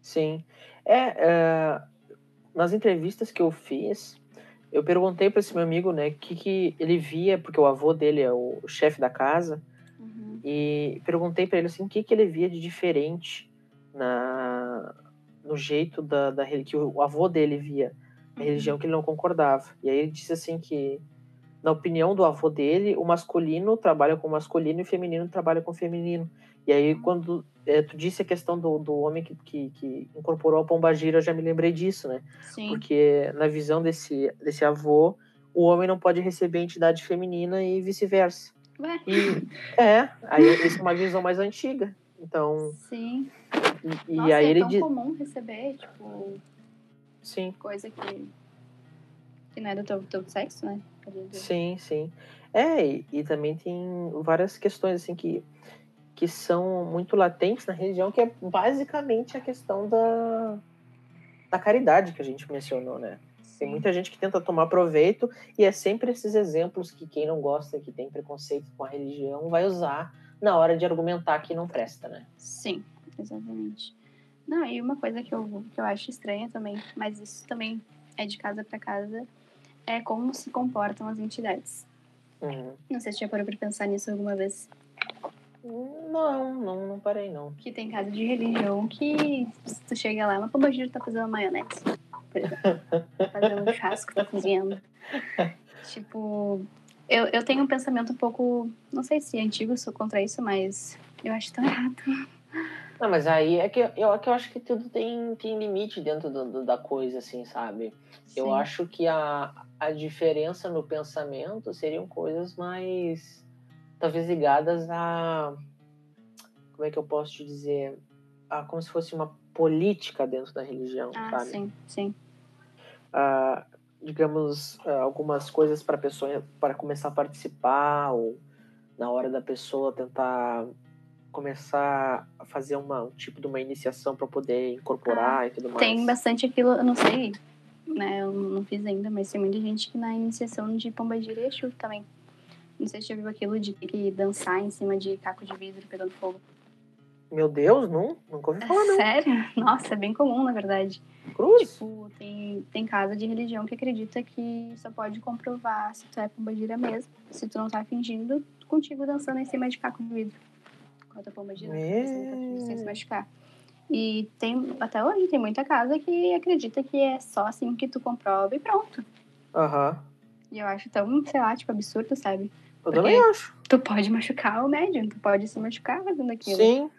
Sim. É, é, nas entrevistas que eu fiz, eu perguntei para esse meu amigo, né, o que, que ele via, porque o avô dele é o chefe da casa, Uhum. e perguntei para ele assim, o que, que ele via de diferente na, no jeito da, da que o avô dele via, a Uhum. religião que ele não concordava. E aí ele disse assim que, na opinião do avô dele, o masculino trabalha com o masculino e o feminino trabalha com o feminino. E aí quando eh, tu disse a questão do, do homem que, que, que incorporou a pombagira, eu já me lembrei disso, né? Sim. Porque na visão desse, desse avô, o homem não pode receber entidade feminina e vice-versa. Ué, E é, aí isso é uma visão mais antiga. Então, sim. e, e Nossa, aí é ele tão diz. comum receber, tipo, Sim, coisa que, que não é do teu, teu sexo, né? Sim, sim. É, e, e também tem várias questões assim que, que são muito latentes na religião, que é basicamente a questão da, da caridade que a gente mencionou, né? Tem muita gente que tenta tomar proveito e é sempre esses exemplos que quem não gosta, que tem preconceito com a religião, vai usar na hora de argumentar que não presta, né? Sim, exatamente. Não, e uma coisa que eu, que eu acho estranha também, mas isso também é de casa para casa, é como se comportam as entidades. Uhum. Não sei se já parou pra pensar nisso alguma vez. Não, não, não parei, não. Que tem casa de religião que se tu chega lá, mas pô, Giro tá fazendo maionese. Por exemplo. Tá fazendo um churrasco, tá cozinhando. Tipo, eu, eu tenho um pensamento um pouco, não sei se é antigo, sou contra isso, mas eu acho tão errado. Não, mas aí é que eu, é que eu acho que tudo tem, tem limite dentro do- do- da coisa, assim, sabe? Eu Sim. acho que a, a diferença no pensamento seriam coisas mais, talvez ligadas a, como é que eu posso te dizer, a, como se fosse uma política dentro da religião, Ah, sabe? sim, sim. ah, digamos, ah, algumas coisas para a pessoa para começar a participar ou na hora da pessoa tentar começar a fazer uma, um tipo de uma iniciação para poder incorporar e tudo mais. Tem bastante aquilo, eu não sei, né? Eu não fiz ainda, mas tem muita gente que na iniciação de Pomba e Exu também. Não sei se já viu aquilo de ter que dançar em cima de caco de vidro pegando fogo. Meu Deus, não, nunca ouvi falar não. Sério? Nossa, é bem comum, na verdade. Cruz. Tipo, tem, tem casa de religião que acredita que só pode comprovar se tu é pombagira mesmo, se tu não tá fingindo, contigo dançando em cima de caco de vidro. Enquanto a pombagira, Meu. sem se machucar. E tem, até hoje, tem muita casa que acredita que é só assim que tu comprova e pronto. Aham. E eu acho tão, sei lá, tipo, absurdo, sabe? Eu também acho. Tu pode machucar o médium, tu pode se machucar fazendo aquilo. Sim.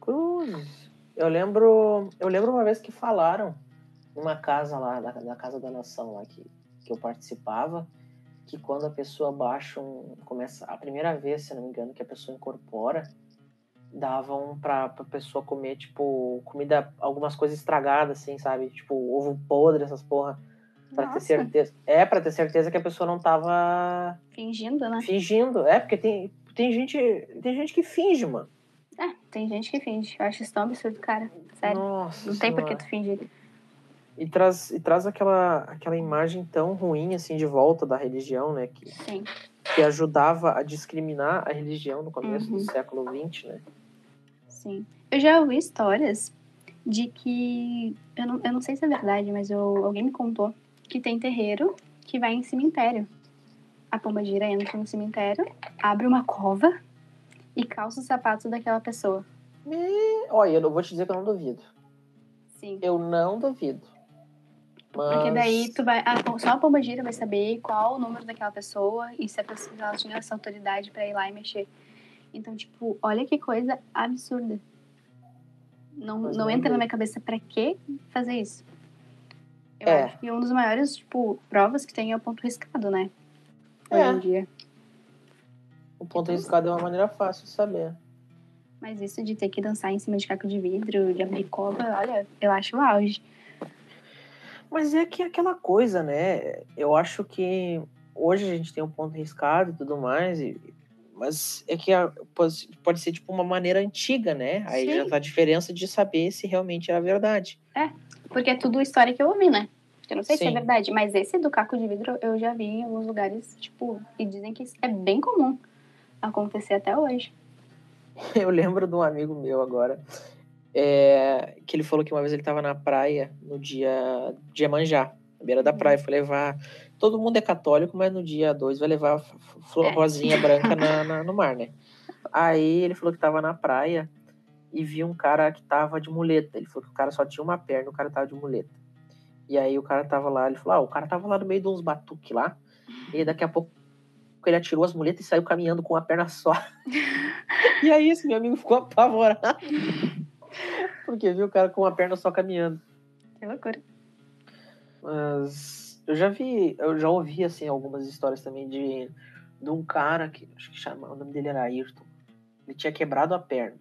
Cruz. Eu lembro, eu lembro uma vez que falaram numa casa lá, da, da Casa da Nação lá que, que eu participava, que quando a pessoa baixa um, começa a primeira vez, se não me engano, que a pessoa incorpora, davam pra, pra pessoa comer, tipo, comida, algumas coisas estragadas, assim, sabe? Tipo, ovo podre, essas porra. Pra ter certeza. É, pra ter certeza que a pessoa não tava Fingindo, né? fingindo. É, porque tem, tem gente. Tem gente que finge, mano. É, tem gente que finge. Eu acho isso tão absurdo, cara. Sério. Nossa. não tem por que Senhora. tu fingir. E traz, e traz aquela, aquela imagem tão ruim assim de volta da religião, né? Que, Sim. que ajudava a discriminar a religião no começo do Uhum. século XX, né? Sim. Eu já ouvi histórias de que. Eu não, eu não sei se é verdade, mas eu, alguém me contou que tem terreiro que vai em cemitério. A pombagira entra no cemitério, abre uma cova e calça os sapatos daquela pessoa. E, olha, eu não vou te dizer que eu não duvido. Sim. Eu não duvido. Mas... Porque daí tu vai. a- só a pombagira vai saber qual o número daquela pessoa e se a pessoa ela tinha essa autoridade pra ir lá e mexer. Então, tipo, olha que coisa absurda. Não, Mas não não entra na é. minha cabeça pra que fazer isso. Eu É. acho que um dos maiores, tipo, provas que tem é o ponto riscado, né? Hoje É. em dia. O ponto riscado é uma maneira fácil de saber. Mas isso de ter que dançar em cima de caco de vidro, de abrir cova, olha, eu acho o auge. Mas é que é aquela coisa, né? Eu acho que hoje a gente tem um ponto riscado e tudo mais, e- mas é que a- pode, pode ser tipo uma maneira antiga, né? Aí Sim. já tá a diferença de saber se realmente era verdade. Porque é tudo história que eu ouvi, né? Eu não sei se é Sim. verdade, mas esse do caco de vidro eu já vi em alguns lugares, tipo, e dizem que é bem comum acontecer até hoje. Eu lembro de um amigo meu agora, é, que ele falou que uma vez ele estava na praia no dia de Iemanjá, na beira da Uhum. praia, foi levar. Todo mundo é católico, mas no dia 2 vai levar flor É. rosinha branca na, na- no mar, né? Aí ele falou que estava na praia e viu um cara que tava de muleta. Ele falou que o cara só tinha uma perna, o cara tava de muleta. E aí o cara tava lá, ele falou: ah, o cara tava lá no meio de uns batuques lá, e daqui a pouco ele atirou as muletas e saiu caminhando com uma perna só. e aí esse meu amigo ficou apavorado. Porque viu o cara com uma perna só caminhando. Que loucura. Mas eu já vi, eu já ouvi assim algumas histórias também de, de um cara que acho que chama, o nome dele era Ayrton. Ele tinha quebrado a perna.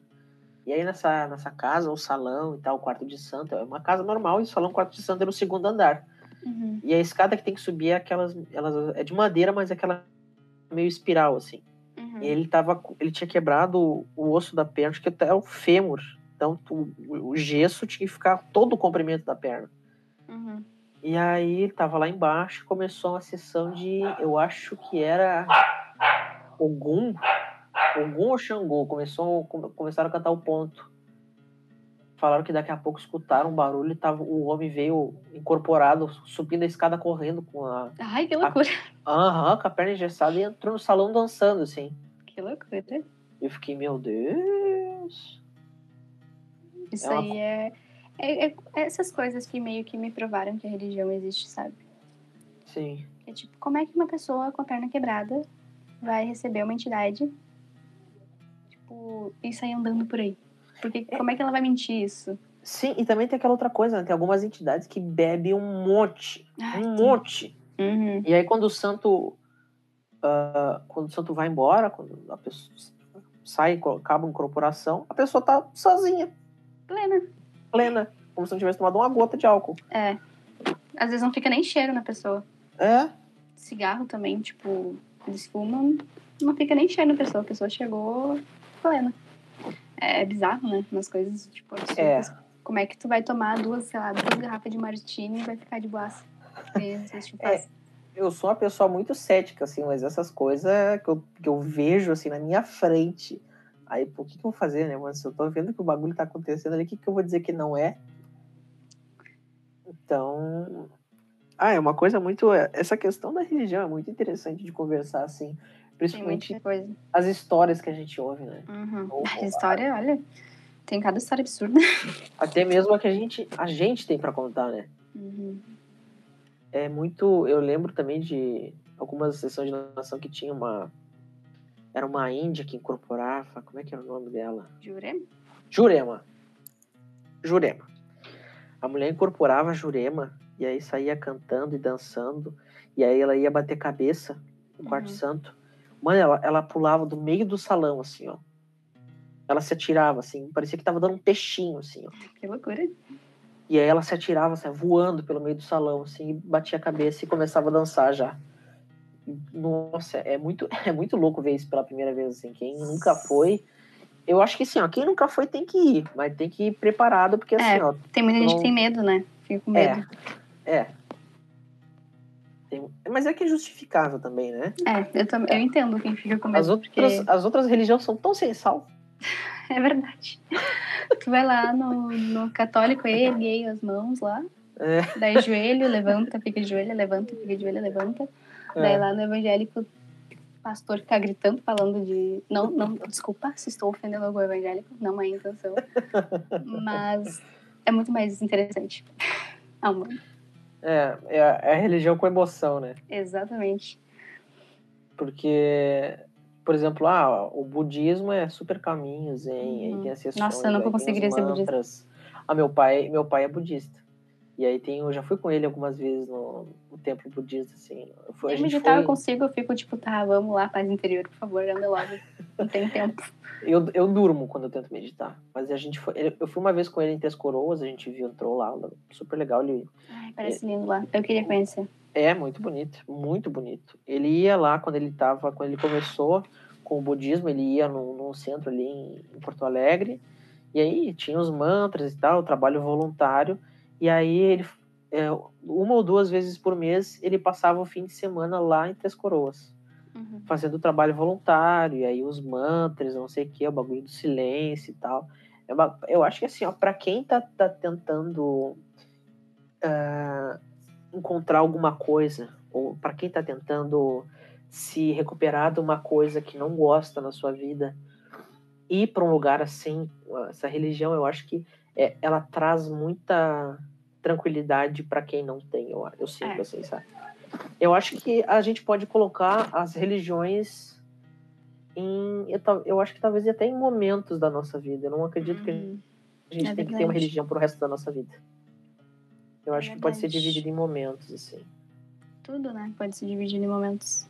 E aí nessa, nessa casa, o salão e tal, o quarto de santo, é uma casa normal e o salão, o quarto de santo é no segundo andar. Uhum. E a escada que tem que subir é aquelas, elas é de madeira, mas é aquela meio espiral assim. Uhum. E ele tava, ele tinha quebrado o, o osso da perna, acho que até o fêmur. Então o, o gesso tinha que ficar todo o comprimento da perna. E aí tava lá embaixo, começou uma sessão de, eu acho que era Ogum, Ogum ou Xangô, começou, come- começaram a cantar o ponto. Falaram que daqui a pouco escutaram um barulho e tava, o homem veio incorporado, subindo a escada correndo com a, Ai, que loucura. aham, com a perna engessada e entrou no salão dançando, assim. Que loucura. Eu fiquei, meu Deus. Isso É uma aí é, é, é essas coisas que meio que me provaram que a religião existe, sabe? Sim. É tipo, como é que uma pessoa com a perna quebrada vai receber uma entidade, tipo, e sair andando por aí? Porque como é que ela vai mentir isso? Sim, e também tem aquela outra coisa, né? Tem algumas entidades que bebem um monte. Ai, um tem- monte. Uhum. E aí quando o santo. ah, quando o santo vai embora, quando a pessoa sai, acaba a incorporação, a pessoa tá sozinha, Plena. Plena. Como se não tivesse tomado uma gota de álcool. É. Às vezes não fica nem cheiro na pessoa. É? Cigarro também, tipo, eles fumam, não fica nem cheiro na pessoa. A pessoa chegou plena. É bizarro, né? Umas coisas, tipo, absurdas. É. Como é que tu vai tomar duas, sei lá, duas garrafas de martini e vai ficar de boaça? Te É. Eu sou uma pessoa muito cética, assim, mas essas coisas que eu, que eu vejo, assim, na minha frente. Aí, pô, o que, que eu vou fazer, né, mano? Se eu tô vendo que o bagulho tá acontecendo ali, o que, que eu vou dizer que não é? Então. Ah, é uma coisa muito. Essa questão da religião é muito interessante de conversar, assim. Principalmente as histórias que a gente ouve, né? Uhum. Ou- A história, olha, tem cada história absurda. Até mesmo a que a gente, a gente tem para contar, né? Uhum. É muito. Eu lembro também de algumas sessões de nação que tinha uma. Era uma índia que incorporava. Como é que era o nome dela? Jura? Jurema. Jurema. A mulher incorporava a Jurema e aí saía cantando e dançando. E aí ela ia bater cabeça no quarto Uhum. santo. Mano, ela, ela pulava do meio do salão, assim, ó. Ela se atirava, assim. Parecia que tava dando um peixinho, assim, ó. Que loucura. E aí ela se atirava, assim, voando pelo meio do salão, assim, e batia a cabeça e começava a dançar já. Nossa, é muito, é muito louco ver isso pela primeira vez, assim. Quem nunca foi. Eu acho que assim, ó, quem nunca foi tem que ir, mas tem que ir preparado, porque assim, É. ó. Tem muita gente Não- que tem medo, né? Fica com medo. É. É. Tem- mas é que é justificável também, né? É, eu, tam... eu entendo quem fica com medo. As outras, as outras religiões são tão sem sal. É verdade. tu vai lá no, no católico, ergue aí as mãos lá. É. Daí joelho, levanta, fica de joelho, levanta, fica de joelho, levanta. Daí É. lá no evangélico, o pastor fica gritando, falando de. Não, não, desculpa se estou ofendendo algum evangélico, não é a intenção. Mas é muito mais interessante. Mano, É, é, a, é a religião com emoção, né? exatamente. Porque, por exemplo, ah, o budismo é super caminho, zen, aí Uhum. tem as sessões, Nossa, eu nunca aí conseguiria ser budista. Ah, meu pai, meu pai é budista. E aí tem, eu já fui com ele algumas vezes no, no templo budista, assim. Eu a Eu meditar eu foi, consigo, eu fico tipo, tá, vamos lá, paz interior, por favor, anda logo. Não tem tempo. eu, eu durmo quando eu tento meditar. Mas a gente foi, eu fui uma vez com ele em Três Coroas, a gente viu, entrou lá, super legal. Ele Ai, parece lindo lá. Eu queria conhecer. é muito bonito, muito bonito. Ele ia lá quando ele tava, quando ele começou com o budismo, ele ia num, num centro ali em, em Porto Alegre, e aí tinha os mantras e tal, trabalho voluntário, e aí ele, é, uma ou duas vezes por mês, ele passava o fim de semana lá em Três Coroas. Uhum. fazendo trabalho voluntário, e aí os mantras, não sei o que, o bagulho do silêncio e tal. É uma- eu acho que assim, ó, pra quem tá, tá tentando ah, encontrar alguma coisa, ou pra quem tá tentando se recuperar de uma coisa que não gosta na sua vida, ir pra um lugar assim, essa religião, eu acho que é, ela traz muita tranquilidade pra quem não tem, eu, eu sinto É. assim, sabe? Eu acho que a gente pode colocar as religiões em. Eu, eu acho que talvez até em momentos da nossa vida. Eu não acredito que Uhum. a gente É tem que ter uma religião pro resto da nossa vida. Eu É acho que pode ser dividido em momentos, assim. Tudo, né? Pode se dividir em momentos.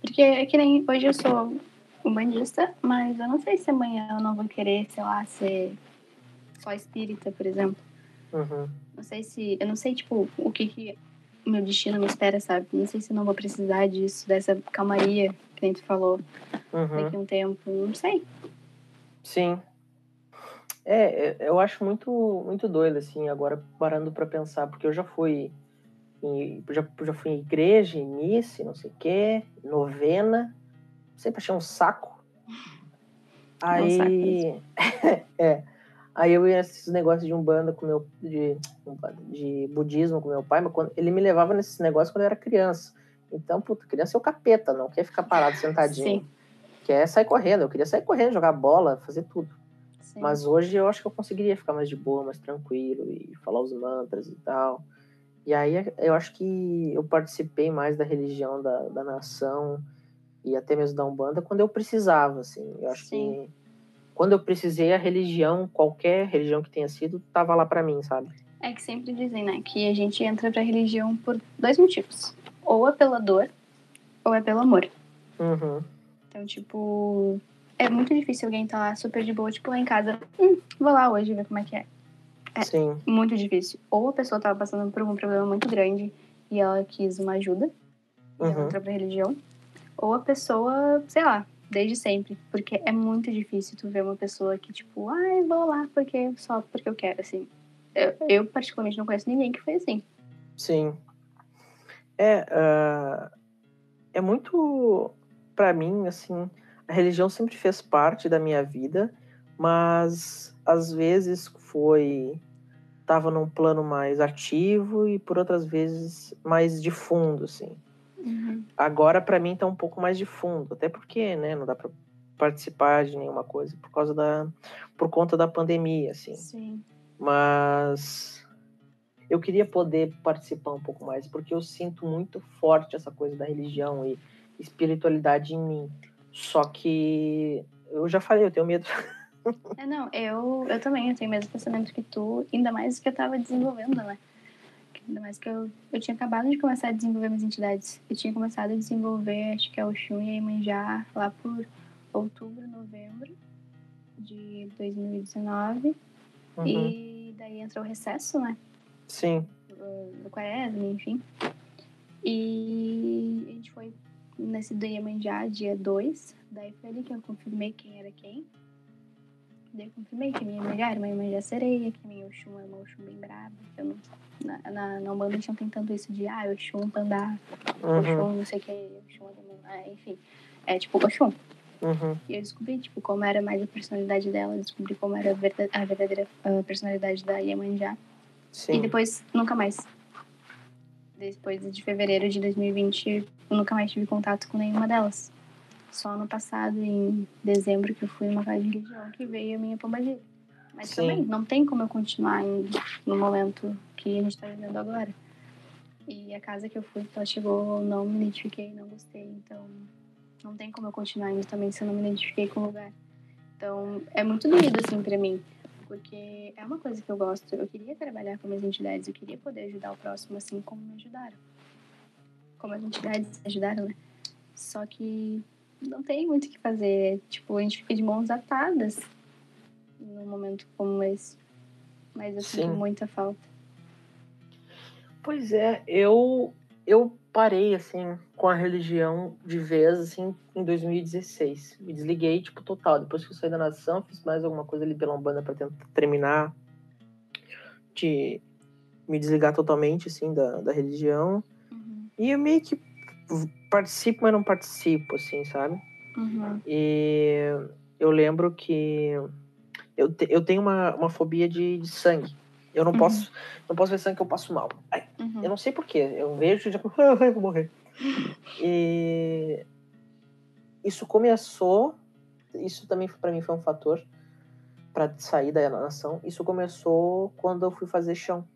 Porque é que nem hoje eu sou umbandista, mas eu não sei se amanhã eu não vou querer, sei lá, ser só espírita, por exemplo. Uhum. Não sei se. Eu não sei, tipo, o que, que o meu destino me espera, sabe? Não sei se eu não vou precisar disso, dessa calmaria que nem tu falou Uhum. daqui a um tempo. Não sei. Sim. É, é, eu acho muito, muito doido, assim, agora parando pra pensar, porque eu já fui em, já, já fui em igreja, e não sei o quê, novena, sempre achei um saco. Aí, é, aí eu ia nesses negócios de umbanda com meu, de, de budismo com meu pai, mas quando, ele me levava nesses negócios quando eu era criança. Então, puta, criança é o capeta, não quer ficar parado sentadinho. Sim. Quer sair correndo, eu queria sair correndo, jogar bola, fazer tudo. Sim. Mas hoje eu acho que eu conseguiria ficar mais de boa, mais tranquilo e falar os mantras e tal. E aí eu acho que eu participei mais da religião da, da nação e até mesmo da Umbanda quando eu precisava, assim. Eu acho Sim. que quando eu precisei, a religião, qualquer religião que tenha sido, tava lá pra mim, sabe? É que sempre dizem, né, que a gente entra pra religião por dois motivos. Ou é pela dor, ou é pelo amor. Uhum. Então, tipo, é muito difícil alguém estar lá super de boa, tipo, lá em casa, hum, vou lá hoje ver como é que é. É. Sim. Muito difícil. Ou a pessoa tava passando por um problema muito grande e ela quis uma ajuda, e ela Uhum. entrou pra religião. Ou a pessoa, sei lá, desde sempre. Porque é muito difícil tu ver uma pessoa que, tipo, ai, vou lá porque só porque eu quero, assim. Eu, eu, particularmente, não conheço ninguém que foi assim. Sim. É, ah, é muito, pra mim, assim, a religião sempre fez parte da minha vida, mas às vezes foi tava num plano mais ativo e por outras vezes mais de fundo, assim. Agora pra mim tá um pouco mais de fundo, até porque, né, não dá pra participar de nenhuma coisa por causa da por conta da pandemia, assim Sim. mas eu queria poder participar um pouco mais, porque eu sinto muito forte essa coisa da religião e espiritualidade em mim. Só que eu já falei, eu tenho medo. É, não, eu, eu também, eu tenho o mesmo pensamento que tu, ainda mais que eu tava desenvolvendo, né? Ainda mais que eu, eu tinha acabado de começar a desenvolver minhas entidades. Eu tinha começado a desenvolver, acho que é o Xun e a Iemanjá lá por outubro, novembro de 2019. Uhum. E daí entrou o recesso, né? Sim. do do quaresma, enfim. E a gente foi nesse do Iemanjá, dia 2. Daí foi ali que eu confirmei quem era quem. Daí eu confirmei que a minha Iemanjá era uma Iemanjá sereia, que a minha Oxum era uma Oxum bem braba. Eu não, na, na, na Umbanda eles não tem tanto isso de, ah, Oxum, Pandá, Uhum. Oxum, não sei o que, Oxum, ah, enfim. É tipo Oxum. Uhum. E eu descobri, tipo, como era mais a personalidade dela, descobri como era a verda- a verdadeira ah, personalidade da Iemanjá. E Sim. depois, nunca mais. Depois de fevereiro de 2020, eu nunca mais tive contato com nenhuma delas. Só ano passado, em dezembro, que eu fui numa casa de religião, que veio a minha pombagira. Mas Sim. também, não tem como eu continuar indo no momento que a gente tá vivendo agora. E a casa que eu fui, ela chegou, não me identifiquei, não gostei. Então, não tem como eu continuar indo também se eu não me identifiquei com o lugar. Então, é muito doído, assim, pra mim. Porque é uma coisa que eu gosto. Eu queria trabalhar com minhas entidades, eu queria poder ajudar o próximo assim como me ajudaram. Como as entidades me ajudaram, né? Só que não tem muito o que fazer. Tipo, a gente fica de mãos atadas num momento como esse. Mas eu sinto Sim. muita falta. Pois é, eu eu parei assim com a religião de vez assim em 2016. Me desliguei tipo total. Depois que eu saí da nação, fiz mais alguma coisa ali pela Umbanda para tentar terminar de me desligar totalmente assim da, da religião. Uhum. E eu meio que participo, mas não participo, assim, sabe? Uhum. E eu lembro que eu, te, eu tenho uma, uma fobia de, de sangue. Eu não Uhum. posso não posso ver sangue que eu passo mal. Ai, Uhum. eu não sei porquê. Eu vejo e já ah, eu vou morrer. E isso começou. Isso também para mim foi um fator para sair da nação. Isso começou quando eu fui fazer chão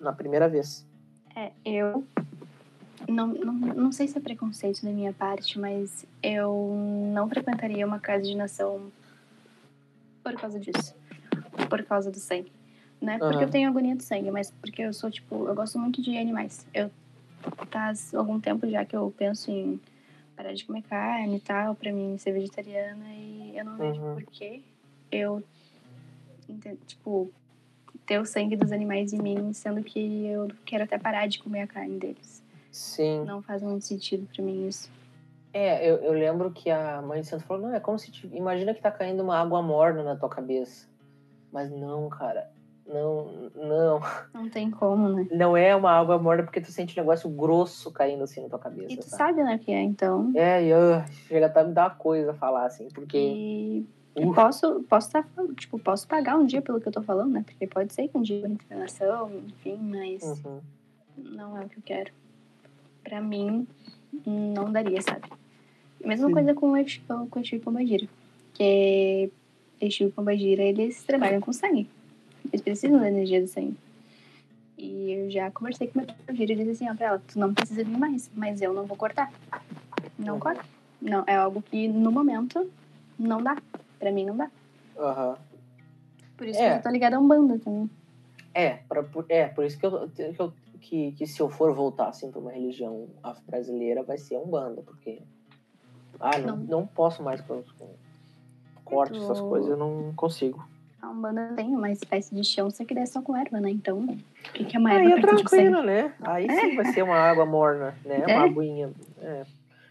na primeira vez. É, eu não, não, não sei se é preconceito da minha parte, mas eu não frequentaria uma casa de nação por causa disso. Por causa do sangue. Não é porque eu tenho agonia do sangue, mas porque eu sou, tipo, eu gosto muito de animais. Eu faz algum tempo já que eu penso em parar de comer carne e tal, pra mim ser vegetariana, e eu não vejo Uhum. por que eu, tipo, ter o sangue dos animais em mim, sendo que eu quero até parar de comer a carne deles. Sim. Não faz muito sentido pra mim isso. É, eu, eu lembro que a mãe de santo falou, não, é como se... te- Imagina que tá caindo uma água morna na tua cabeça. Mas não, cara. Não, não. Não tem como, né? Não é uma água morna porque tu sente um negócio grosso caindo assim na tua cabeça. E tu sabe? sabe, né, que é, então. É, e ah, chega até me dar uma coisa falar, assim, porque. E eu posso, posso tá, falando, tipo, posso pagar um dia pelo que eu tô falando, né? Porque pode ser que um dia eu entre na nação, enfim, mas Uhum. não é o que eu quero. Pra mim, não daria, sabe? Mesma Sim. coisa com o com o Exu e Pombagira. Que Exu e Pombagira, eles trabalham com sangue. Eles precisam da energia do sangue. E eu já conversei com meu Pombagira e disse assim, ó, pra ela, tu não precisa vir mais, mas eu não vou cortar. Não Uhum. corta. Não, é algo que no momento não dá. Pra mim não dá. Aham. Por isso É. que eu tô ligada a um bando também. É, pra, por, é, por isso que eu, que, eu- que, que se eu for voltar assim pra uma religião afro-brasileira, vai ser um banda, porque. Ah, não, Não. não. posso mais com, com corte, essas coisas, eu não consigo. A Umbanda tem uma espécie de chão, só que daí é só com erva, né? Então, o que, que é uma Aí erva é perto de sangue? tranquilo, né? Aí sim vai ser uma água morna, né? É. Uma aguinha. É.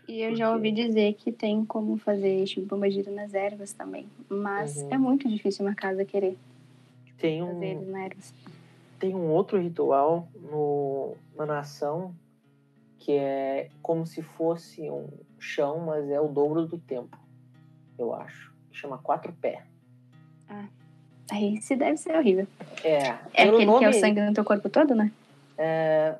E eu já ouvi dizer que tem como fazer Chico Pombagira nas ervas também. Mas Uhum. é muito difícil uma casa querer Tem fazer um, eles na ervas. Tem um outro ritual no, na nação que é como se fosse um chão, mas é o dobro do tempo, eu acho. Chama quatro pé. Aí se deve ser horrível. É, É aquele que é o nome- sangue no teu corpo todo, né? É,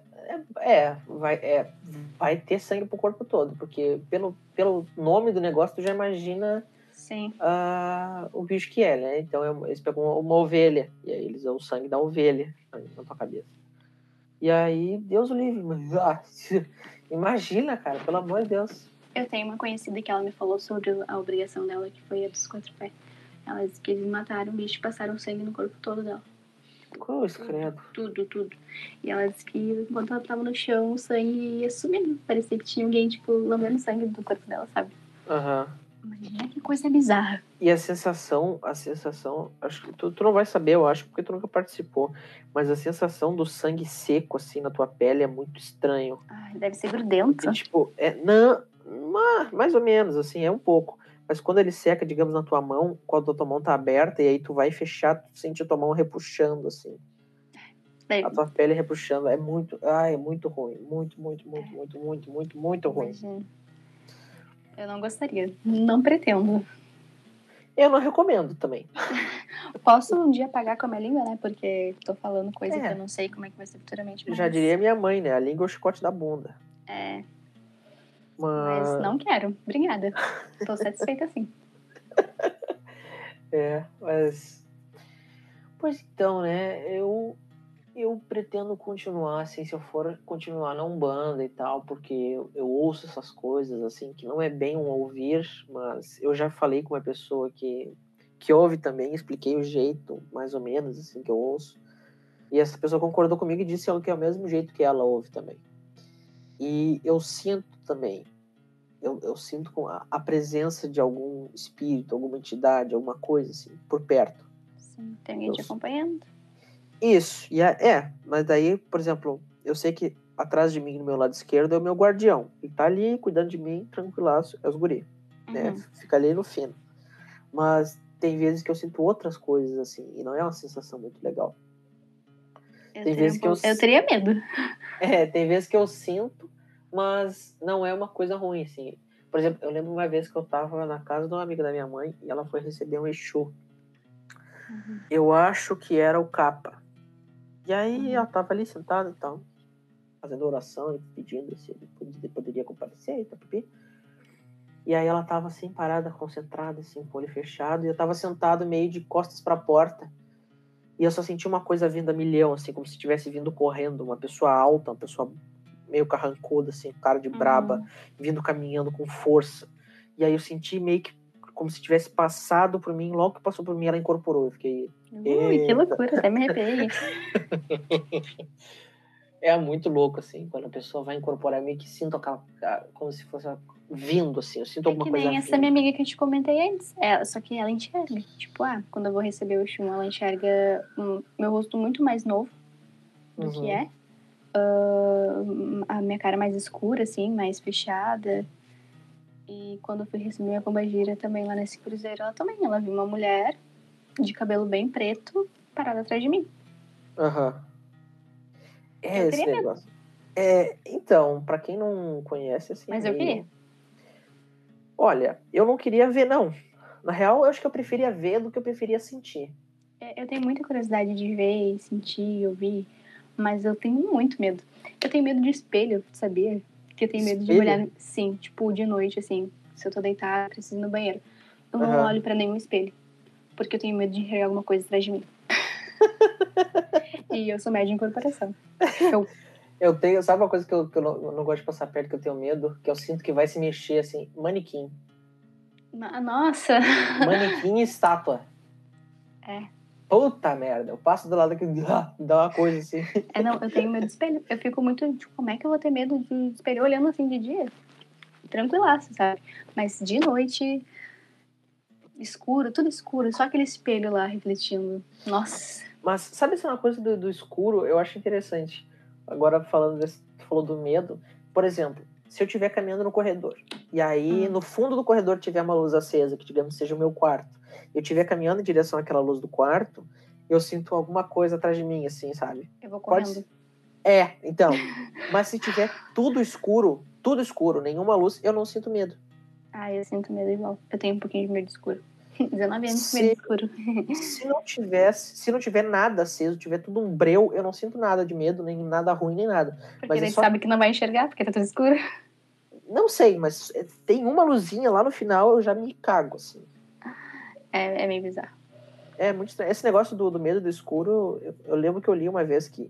é, é, vai, é, vai ter sangue pro corpo todo, porque pelo, pelo nome do negócio tu já imagina Sim. ah, o bicho que é, né? Então eles pegam uma ovelha, e aí eles dão o sangue da ovelha na tua cabeça. E aí, Deus o livre, mas ah, imagina, cara, pelo amor de Deus. Eu tenho uma conhecida que ela me falou sobre a obrigação dela, que foi a dos quatro pés. Ela disse que eles mataram o bicho e passaram sangue no corpo todo dela. Cruz, credo. Tudo, tudo. E ela disse que enquanto ela tava no chão, o sangue ia sumindo. Parecia que tinha alguém, tipo, lambendo sangue do corpo dela, sabe? Aham. Imagina que coisa bizarra. E a sensação, a sensação, acho que tu, tu não vai saber, eu acho, porque tu nunca participou, mas a sensação do sangue seco, assim, na tua pele é muito estranho. Ai, deve ser grudento. E, tipo, é, não, ma- mais ou menos, assim, é um pouco. Mas quando ele seca, digamos, na tua mão, quando a tua mão tá aberta, e aí tu vai fechar, tu sente a tua mão repuxando, assim. Daí, A tua pele repuxando. É muito, ai, é muito ruim. Muito, muito, muito, muito, muito, muito, muito ruim. imagina. Eu não gostaria. Não pretendo. Eu não recomendo também. Posso um dia pagar com a minha língua, né? Porque tô falando coisa É. que eu não sei como é que vai ser futuramente. Mas, Já diria minha mãe, né? A língua é o chicote da bunda. É, Mas, mas não quero. Obrigada. Tô satisfeita assim. É, mas. Pois então, né? Eu, eu pretendo continuar, assim, se eu for continuar na Umbanda e tal, porque eu, eu ouço essas coisas, assim, que não é bem um ouvir, mas eu já falei com uma pessoa que, que ouve também, expliquei o jeito, mais ou menos, assim, que eu ouço. E essa pessoa concordou comigo e disse que é o mesmo jeito que ela ouve também. E eu sinto também, eu, eu sinto com a, a presença de algum espírito, alguma entidade, alguma coisa assim, por perto. Sim, tem alguém te Eu- acompanhando. Isso, e é, é, mas daí, por exemplo, eu sei que atrás de mim, no meu lado esquerdo, é o meu guardião. Ele tá ali cuidando de mim, tranquilaço, é os guri, né? Uhum. Fica ali no fino. Mas tem vezes que eu sinto outras coisas assim, e não é uma sensação muito legal. Eu, Tem vezes um que eu eu teria medo. É, tem vezes que eu sinto, mas não é uma coisa ruim, assim. Por exemplo, eu lembro uma vez que eu tava na casa de uma amiga da minha mãe e ela foi receber um Exu. Uhum. Eu acho que era o capa. E aí Uhum. ela tava ali sentada e tal, fazendo oração e pedindo se ele pod- poderia comparecer e tal, pipi. E aí ela tava assim, parada, concentrada, assim, com o olho fechado, e eu tava sentado meio de costas pra porta. E eu só senti uma coisa vindo a milhão, assim, como se tivesse vindo correndo, uma pessoa alta, uma pessoa meio carrancuda, assim, cara de braba, Uhum. vindo caminhando com força. E aí eu senti meio que como se tivesse passado por mim, logo que passou por mim, ela incorporou. Eu fiquei. Ui, que loucura, até me arrepiei. É muito louco, assim, quando a pessoa vai incorporar, meio que sinto aquela. como se fosse vindo, assim. Eu sinto É alguma que coisa nem essa vindo. minha amiga que eu te comentei antes. Ela, só que ela enxerga. Tipo, ah, quando eu vou receber o Xum, ela enxerga um, meu rosto muito mais novo do Uhum. que é. Ah, a minha cara mais escura, assim, mais fechada. E quando eu fui receber minha pombagira também lá nesse cruzeiro, ela também. Ela viu uma mulher de cabelo bem preto parada atrás de mim. Aham. É Eu esse negócio. É, então, pra quem não conhece, assim. Mas é eu meio- queria. Olha, eu não queria ver, não. Na real, eu acho que eu preferia ver do que eu preferia sentir. É, Eu tenho muita curiosidade de ver, sentir, ouvir, mas eu tenho muito medo. Eu tenho medo de espelho, sabia? Que eu tenho medo de Espelho? olhar, sim, tipo, de noite, assim, se eu tô deitada, preciso ir no banheiro. Eu não Aham. olho pra nenhum espelho, porque eu tenho medo de enxergar alguma coisa atrás de mim. e eu sou média em corporação. Eu, Eu tenho, sabe uma coisa que eu, que eu não, eu não gosto de passar perto, que eu tenho medo? Que eu sinto que vai se mexer, assim, manequim. no- nossa! Manequim e estátua. É. Puta merda, eu passo do lado que dá uma coisa assim. É, não, eu tenho medo de espelho. Eu fico muito, tipo, como é que eu vou ter medo de espelho olhando assim de dia? Tranquilaço, sabe? Mas de noite, escuro, tudo escuro, só aquele espelho lá refletindo. Nossa. Mas sabe essa é uma coisa do, do escuro? Eu acho interessante. Agora falando desse, tu falou do medo. Por exemplo, se eu estiver caminhando no corredor e aí Hum. no fundo do corredor tiver uma luz acesa, que digamos seja o meu quarto, eu estiver caminhando em direção àquela luz do quarto, eu sinto alguma coisa atrás de mim, assim, sabe? Eu vou Pode correndo. É, então. Mas se tiver tudo escuro, tudo escuro, nenhuma luz, eu não sinto medo. Ah, eu sinto medo igual. Eu tenho um pouquinho de medo escuro. 19 anos de medo escuro. Se não tivesse, se não tiver nada aceso, tiver tudo um breu, eu não sinto nada de medo, nem nada ruim, nem nada. Porque Mas é ele só- sabe que não vai enxergar, porque tá tudo escuro. Não sei, mas é, tem uma luzinha lá no final, eu já me cago, assim. É, é meio bizarro. É muito estranho. Esse negócio do, do medo do escuro, eu, eu lembro que eu li uma vez que,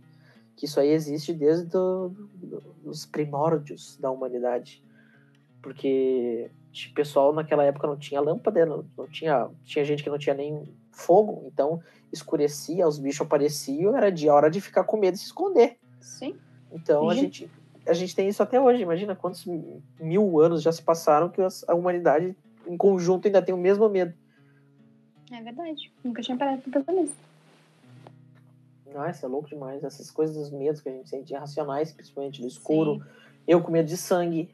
que isso aí existe desde do, do- os primórdios da humanidade. Porque o pessoal naquela época não tinha lâmpada, não, não tinha, tinha gente que não tinha nem fogo, então escurecia, os bichos apareciam, era de hora de ficar com medo e se esconder. Sim. Então a Gente. a gente tem isso até hoje. Imagina quantos mil anos já se passaram que a humanidade em conjunto ainda tem o mesmo medo. É verdade. Nunca tinha parado pra pensar nisso. Nossa, é louco demais. Essas coisas dos medos que a gente sente irracionais, principalmente do escuro. Sim. Eu com medo de sangue.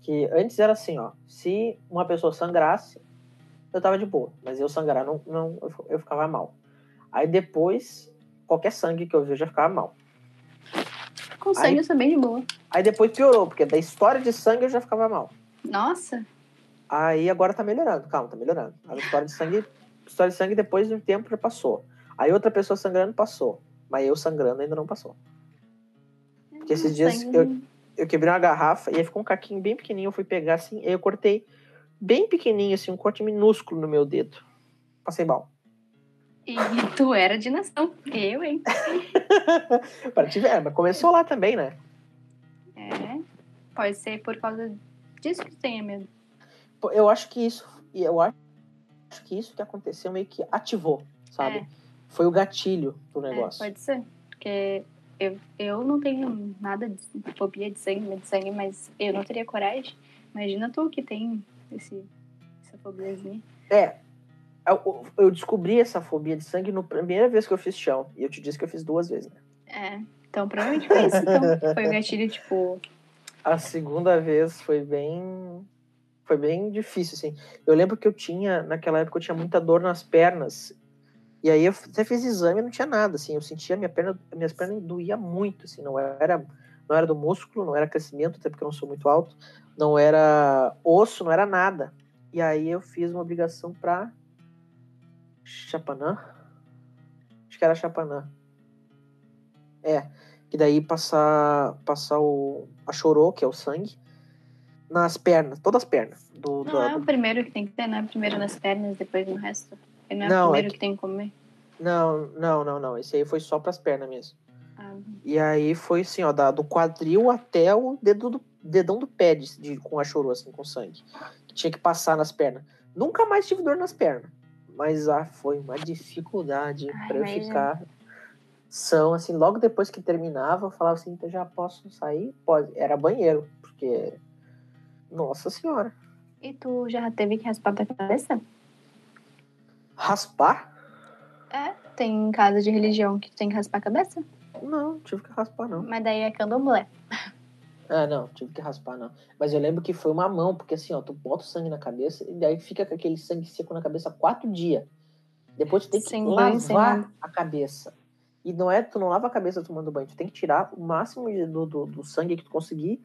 Que antes era assim, ó. Se uma pessoa sangrasse, eu tava de boa. Mas eu sangrar, não, não, eu, ficava mal. Aí depois, qualquer sangue que eu vi, eu já ficava mal. Com sangue Aí- eu sou bem de boa. Aí depois piorou, porque da história de sangue eu já ficava mal. Nossa. Aí agora tá melhorando, calma, tá melhorando. A história de sangue, história de sangue depois de um tempo já passou. Aí outra pessoa sangrando passou. Mas eu sangrando ainda não passou. Porque esses dias eu- Eu quebrei uma garrafa e aí ficou um caquinho bem pequenininho. Eu fui pegar assim, aí eu cortei bem pequenininho, assim, um corte minúsculo no meu dedo. Passei mal. E tu era de nação. Eu, hein? Para te ver, mas começou lá também, né? É. Pode ser por causa disso que tu tenha medo. Eu acho que isso, eu acho que isso que aconteceu meio que ativou, sabe? É. Foi o gatilho do É, negócio. pode ser. Porque eu, eu não tenho nada de fobia de sangue, de sangue, mas eu não teria coragem. Imagina tu que tem esse, essa fobiazinha. É. Eu, eu descobri essa fobia de sangue na primeira vez que eu fiz chão. E eu te disse que eu fiz duas vezes, né? É. Então provavelmente foi isso. Então. Foi o gatilho, tipo. A segunda vez foi bem. Foi bem difícil, assim. Eu lembro que eu tinha, naquela época, eu tinha muita dor nas pernas. E aí eu até fiz exame e não tinha nada, assim. Eu sentia minha perna, minhas pernas doía muito, assim. Não era não era do músculo, não era crescimento, até porque eu não sou muito alto, não era osso, não era nada. E aí eu fiz uma obrigação pra Chapanã. Acho que era Chapanã. É, que daí passar, passar o, a chorô, que é o sangue, nas pernas, todas as pernas. Do, Não do- é o primeiro que tem que ter, né? Primeiro nas pernas, depois no resto. Ele não é Não, o é primeiro que- que... tem que comer. Não, não, não, não. Esse aí foi só pras pernas mesmo. Ah, E aí foi assim, ó, da, do quadril até o dedo do, dedão do pé de, de- com a chorô, assim, com sangue. Que tinha que passar nas pernas. Nunca mais tive dor nas pernas. Mas ah, foi uma dificuldade pra eu imagina. ficar são, assim, logo depois que terminava, eu falava assim, então já posso sair? Pode. Era banheiro, porque. Nossa senhora. E tu já teve que raspar tua cabeça? Raspar? É, tem casa de religião que tu tem que raspar a cabeça. Não, tive que raspar, não. Mas daí é candomblé. Ah, não, tive que raspar, não. Mas eu lembro que foi uma mão, porque assim, ó, tu bota o sangue na cabeça e daí fica com aquele sangue seco na cabeça quatro dias. Depois tu tem que lavar a cabeça. E não é, tu não lava a cabeça tomando banho, tu tem que tirar o máximo do, do, do sangue que tu conseguir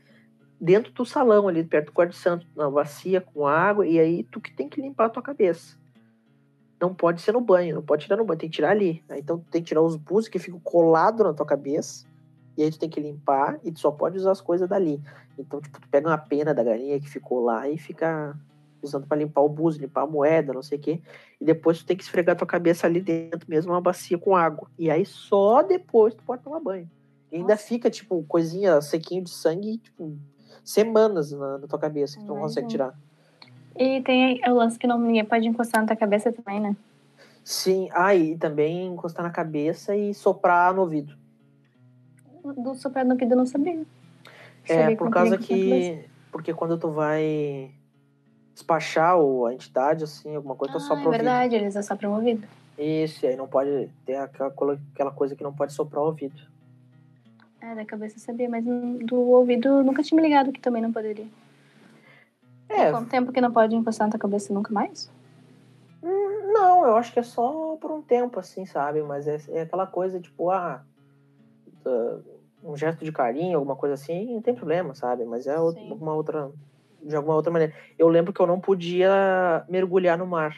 dentro do salão ali, perto do quarto santo, na bacia com água, e aí tu que tem que limpar a tua cabeça. Não pode ser no banho, não pode tirar no banho, tem que tirar ali. Aí, Então tu tem que tirar os búzios que ficam colados na tua cabeça, e aí tu tem que limpar, e tu só pode usar as coisas dali. Então, tipo, tu pega uma pena da galinha que ficou lá e fica usando pra limpar o búzio, limpar a moeda, não sei o quê. E depois tu tem que esfregar tua cabeça ali dentro mesmo, uma bacia com água. E aí só depois tu pode tomar banho. E ainda Nossa. fica, tipo, coisinha, sequinho de sangue, tipo, semanas na, na tua cabeça que tu não consegue tirar. E tem o lance que não, ninguém pode encostar na tua cabeça também, né? Sim, ah, e também encostar na cabeça e soprar no ouvido. Do soprar no ouvido eu não sabia. É, por causa que. Porque quando tu vai despachar ou a entidade, assim, alguma coisa, tu Ah, sopra é o ouvido. verdade, eles assopram o ouvido. Isso, e aí não pode ter aquela, aquela coisa que não pode soprar o ouvido. É, da cabeça eu sabia, mas hum, do ouvido nunca tinha me ligado que também não poderia. É, Quanto tempo que não pode encostar na tua cabeça nunca mais? não, eu acho que é só por um tempo, assim, sabe? Mas é, é aquela coisa, tipo, ah, ah, um gesto de carinho, alguma coisa assim, não tem problema, sabe? Mas é Sim. alguma outra, de alguma outra maneira. Eu lembro que eu não podia mergulhar no mar.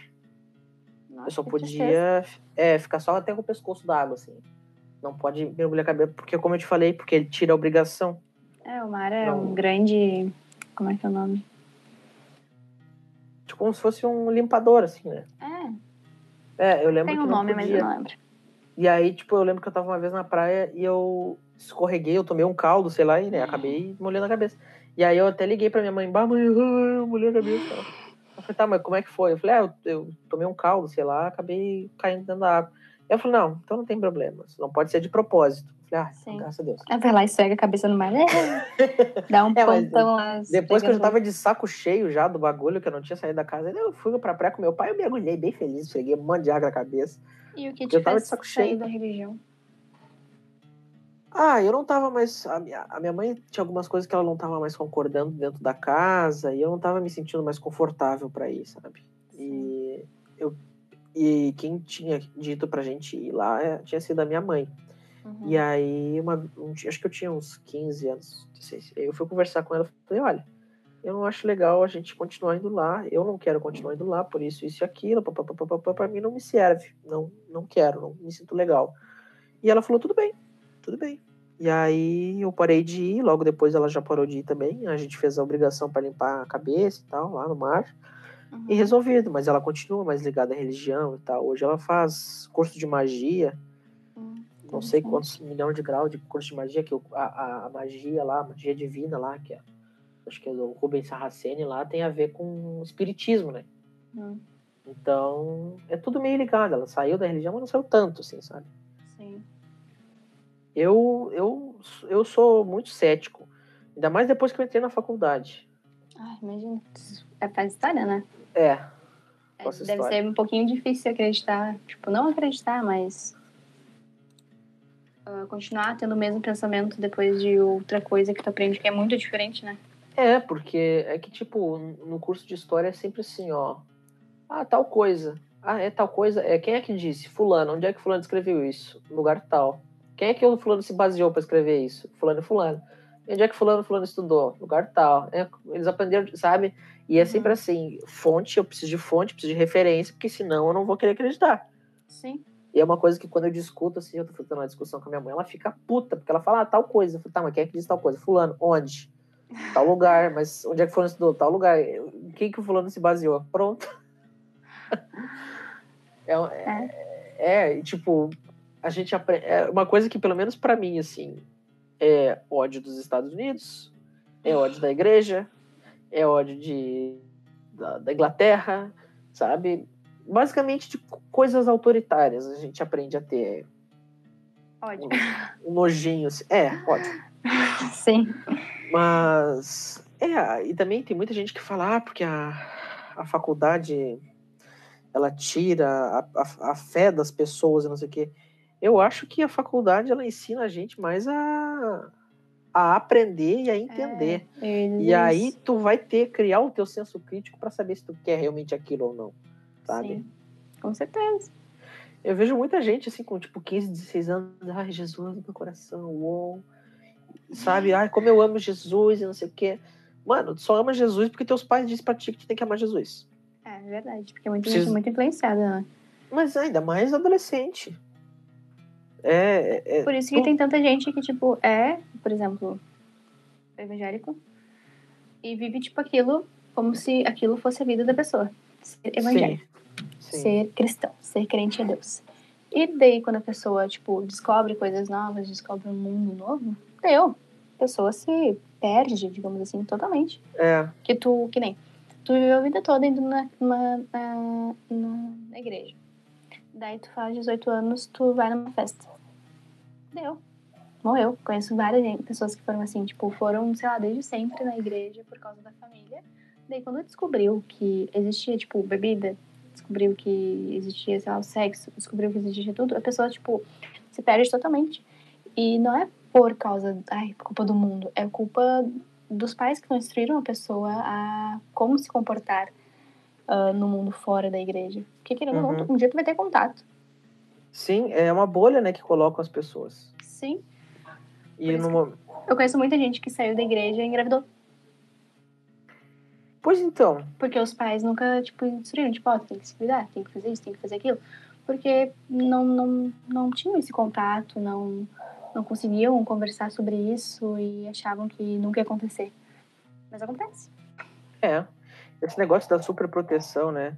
Nossa, Eu só podia é, ficar só até com o pescoço da água, assim. Não pode mergulhar a cabeça, porque como eu te falei, porque ele tira a obrigação. É, o mar é Não. um grande. Como é que é o nome? Tipo, como se fosse um limpador, assim, né? É, É, eu lembro tem que um nome, mas eu não lembro. E aí, tipo, eu lembro que eu tava uma vez na praia e eu escorreguei, eu tomei um caldo, sei lá, e né, acabei molhando a cabeça. E aí eu até liguei pra minha mãe, bah, mãe, eu molhei a cabeça. Eu falei, tá, mas como é que foi? Eu falei, ah, eu, eu tomei um caldo, sei lá, acabei caindo dentro da água. Eu falei, não, então não tem problema, não pode ser de propósito. Eu falei, ah, Sim. graças a Deus. Aí vai lá e esfrega a cabeça no mar. É. Dá um É, pontão lá. Depois que eu já tava de saco cheio já do bagulho, que eu não tinha saído da casa, eu fui pra praia com meu pai, eu mergulhei bem feliz, esfreguei um monte de água na cabeça. E o que eu te tava fez de saco cheio. da religião? Ah, eu não tava mais. A minha, a minha mãe tinha algumas coisas que ela não tava mais concordando dentro da casa e eu não tava me sentindo mais confortável pra ir, sabe? E, eu, e quem tinha dito pra gente ir lá é, tinha sido a minha mãe. Uhum. E aí, uma, um acho que eu tinha uns 15 anos, 16. Aí eu fui conversar com ela e falei: olha, eu não acho legal a gente continuar indo lá, eu não quero continuar indo lá, por isso, isso e aquilo, pra mim não me serve, não, não quero, não me sinto legal. E ela falou: tudo bem, tudo bem. E aí eu parei de ir, logo depois ela já parou de ir também. A gente fez a obrigação para limpar a cabeça e tal, lá no mar. Uhum. E resolvido, mas ela continua mais ligada à religião e tal. Hoje ela faz curso de magia, Hum, não sei quantos milhões de graus de curso de magia, que o- a, a, a magia lá, a magia divina lá, que é, acho que é do Rubens Saraceni lá, tem a ver com espiritismo, né? Hum, Então, é tudo meio ligado. Ela saiu da religião, mas não saiu tanto, assim, sabe? sim. Eu, eu, eu sou muito cético. Ainda mais depois que eu entrei na faculdade. Ai, imagina. É faz história, né? É, É, Faço deve história. ser um pouquinho difícil acreditar. Tipo, não acreditar, mas. ah, continuar tendo o mesmo pensamento depois de outra coisa que tu aprende que é muito diferente, né? É, porque é que, tipo, no curso de história é sempre assim, ó. Ah, tal coisa. Ah, é tal coisa. É, quem é que disse? Fulano. Onde é que fulano escreveu isso? Lugar tal. Quem é que o fulano se baseou para escrever isso? Fulano e fulano. Onde é que fulano, fulano estudou? Lugar tal. É, eles aprenderam, sabe? E é sempre Uhum. assim, fonte, eu preciso de fonte, preciso de referência, porque senão eu não vou querer acreditar. Sim. E é uma coisa que quando eu discuto, assim, eu tô tendo uma discussão com a minha mãe, ela fica puta, porque ela fala, ah, tal coisa. Eu falo, tá, mas quem é que diz tal coisa? Fulano, onde? Tal lugar, mas onde é que fulano estudou? Tal lugar. Em quem que o fulano se baseou? Pronto. É, é, é, e, tipo, a gente aprende. É uma coisa que, pelo menos pra mim, assim, é ódio dos Estados Unidos, é ódio da igreja, é ódio de, da, da Inglaterra, sabe? Basicamente de coisas autoritárias a gente aprende a ter Ódio. um nojinho. Assim. É, ódio. Sim. Mas, é, e também tem muita gente que fala, ah, porque a, a faculdade ela tira a, a, a fé das pessoas e não sei o quê. Eu acho que a faculdade ela ensina a gente mais a, a aprender e a entender. É, E aí tu vai ter, criar o teu senso crítico para saber se tu quer realmente aquilo ou não, sabe? Sim. Com certeza. Eu vejo muita gente assim com tipo 15, 16 anos, ai, Jesus no meu coração, uou. Sabe? Ai, como eu amo Jesus e não sei o quê. Mano, tu só ama Jesus porque teus pais dizem pra ti que tu tem que amar Jesus. É verdade, porque muita Preciso- gente é muito influenciada, né? Mas ainda mais adolescente. É, é, Por isso que tu- tem tanta gente que, tipo, é, por exemplo, evangélico e vive, tipo, aquilo como se aquilo fosse a vida da pessoa. Ser evangélico, Sim, sim. ser cristão, ser crente a Deus. E daí, quando a pessoa, tipo, descobre coisas novas, descobre um mundo novo, deu. A pessoa se perde, digamos assim, totalmente. É, Que tu, que nem, tu viveu a vida toda indo na, na, na- na igreja. Daí tu faz 18 anos, tu vai numa festa. Deu. Morreu. Conheço várias gente- pessoas que foram assim, tipo, foram, sei lá, desde sempre na igreja por causa da família. Daí quando descobriu que existia, tipo, bebida, descobriu que existia, sei lá, o sexo, descobriu que existia tudo, a pessoa, tipo, se perde totalmente. E não é por causa, ai, culpa do mundo, é culpa dos pais que não instruíram a pessoa a como se comportar ah, no mundo fora da igreja. Porque querendo ou Uhum. não, um dia tu vai ter contato. Sim, é uma bolha, né, que colocam as pessoas. Sim. E numa... Eu conheço muita gente que saiu da igreja e engravidou. Pois então, Porque os pais nunca, tipo, instruíram, tipo, ó, tem que se cuidar, tem que fazer isso, tem que fazer aquilo. Porque não, não, não tinham esse contato, não, não conseguiam conversar sobre isso e achavam que nunca ia acontecer. Mas acontece. é. Esse negócio da superproteção, né,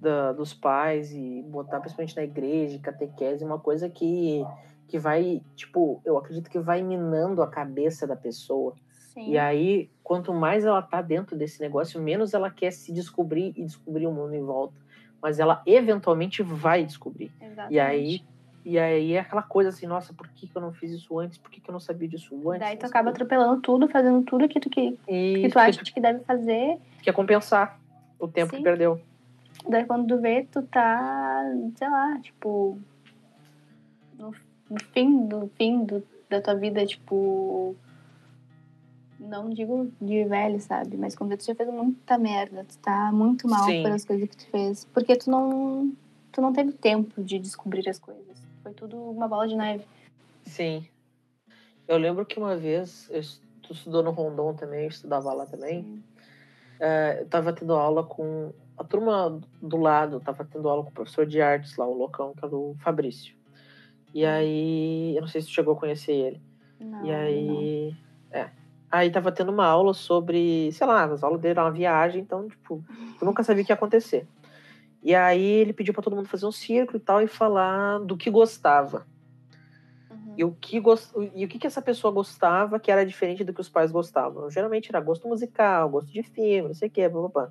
da, dos pais e botar principalmente na igreja, catequese, é uma coisa que, que vai, tipo, eu acredito que vai minando a cabeça da pessoa. Sim. E aí, quanto mais ela tá dentro desse negócio, menos ela quer se descobrir e descobrir o mundo em volta. Mas ela eventualmente vai descobrir. Exatamente. E aí, e aí é aquela coisa assim, nossa, por que, que eu não fiz isso antes? Por que, que eu não sabia disso antes? Daí tu acaba atropelando tudo, fazendo tudo que tu, que, que tu acha que deve fazer. quer compensar o tempo Sim. que perdeu. Daí quando tu vê, tu tá, sei lá, tipo. No, no fim do fim do, da tua vida, tipo. Não digo de velho, sabe? Mas quando tu já fez muita merda, tu tá muito mal Sim. pelas coisas que tu fez. Porque tu não. Tu não teve tempo de descobrir as coisas. Foi tudo uma bola de neve. Sim. Eu lembro que uma vez, eu, tu estudou no Rondon também, eu estudava lá também. É, eu tava tendo aula com a turma do lado, tava tendo aula com o professor de artes lá, o loucão, que era o Fabrício. E aí, eu não sei se tu chegou a conhecer ele. Não, e não. aí. É. Aí tava tendo uma aula sobre, sei lá, as aulas dele eram uma viagem, então, tipo, eu nunca sabia o que ia acontecer. E aí ele pediu pra todo mundo fazer um círculo e tal e falar do que gostava. Uhum. E o que, gos- e o que, que essa pessoa gostava que era diferente do que os pais gostavam. Geralmente era gosto musical, gosto de filme, não sei o quê, papapá.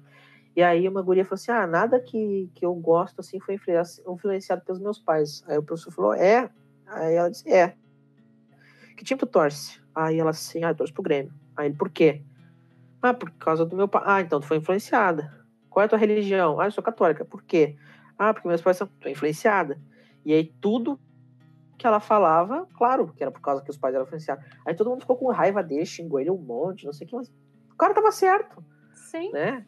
E aí uma guria falou assim, ah, nada que, que eu gosto assim foi influenci- influenciado pelos meus pais. Aí o professor falou, é? Aí ela disse, é. Que time tu torce? Aí ela assim, ah, eu torço pro Grêmio. Aí ele, por quê? Ah, por causa do meu pai. Ah, então tu foi influenciada. Qual é a tua religião? Ah, eu sou católica. Por quê? Ah, porque meus pais são... Tu é influenciada. E aí tudo que ela falava, claro, que era por causa que os pais eram influenciados. Aí todo mundo ficou com raiva dele, xingou ele um monte, não sei o que, mas o cara tava certo, Sim. né?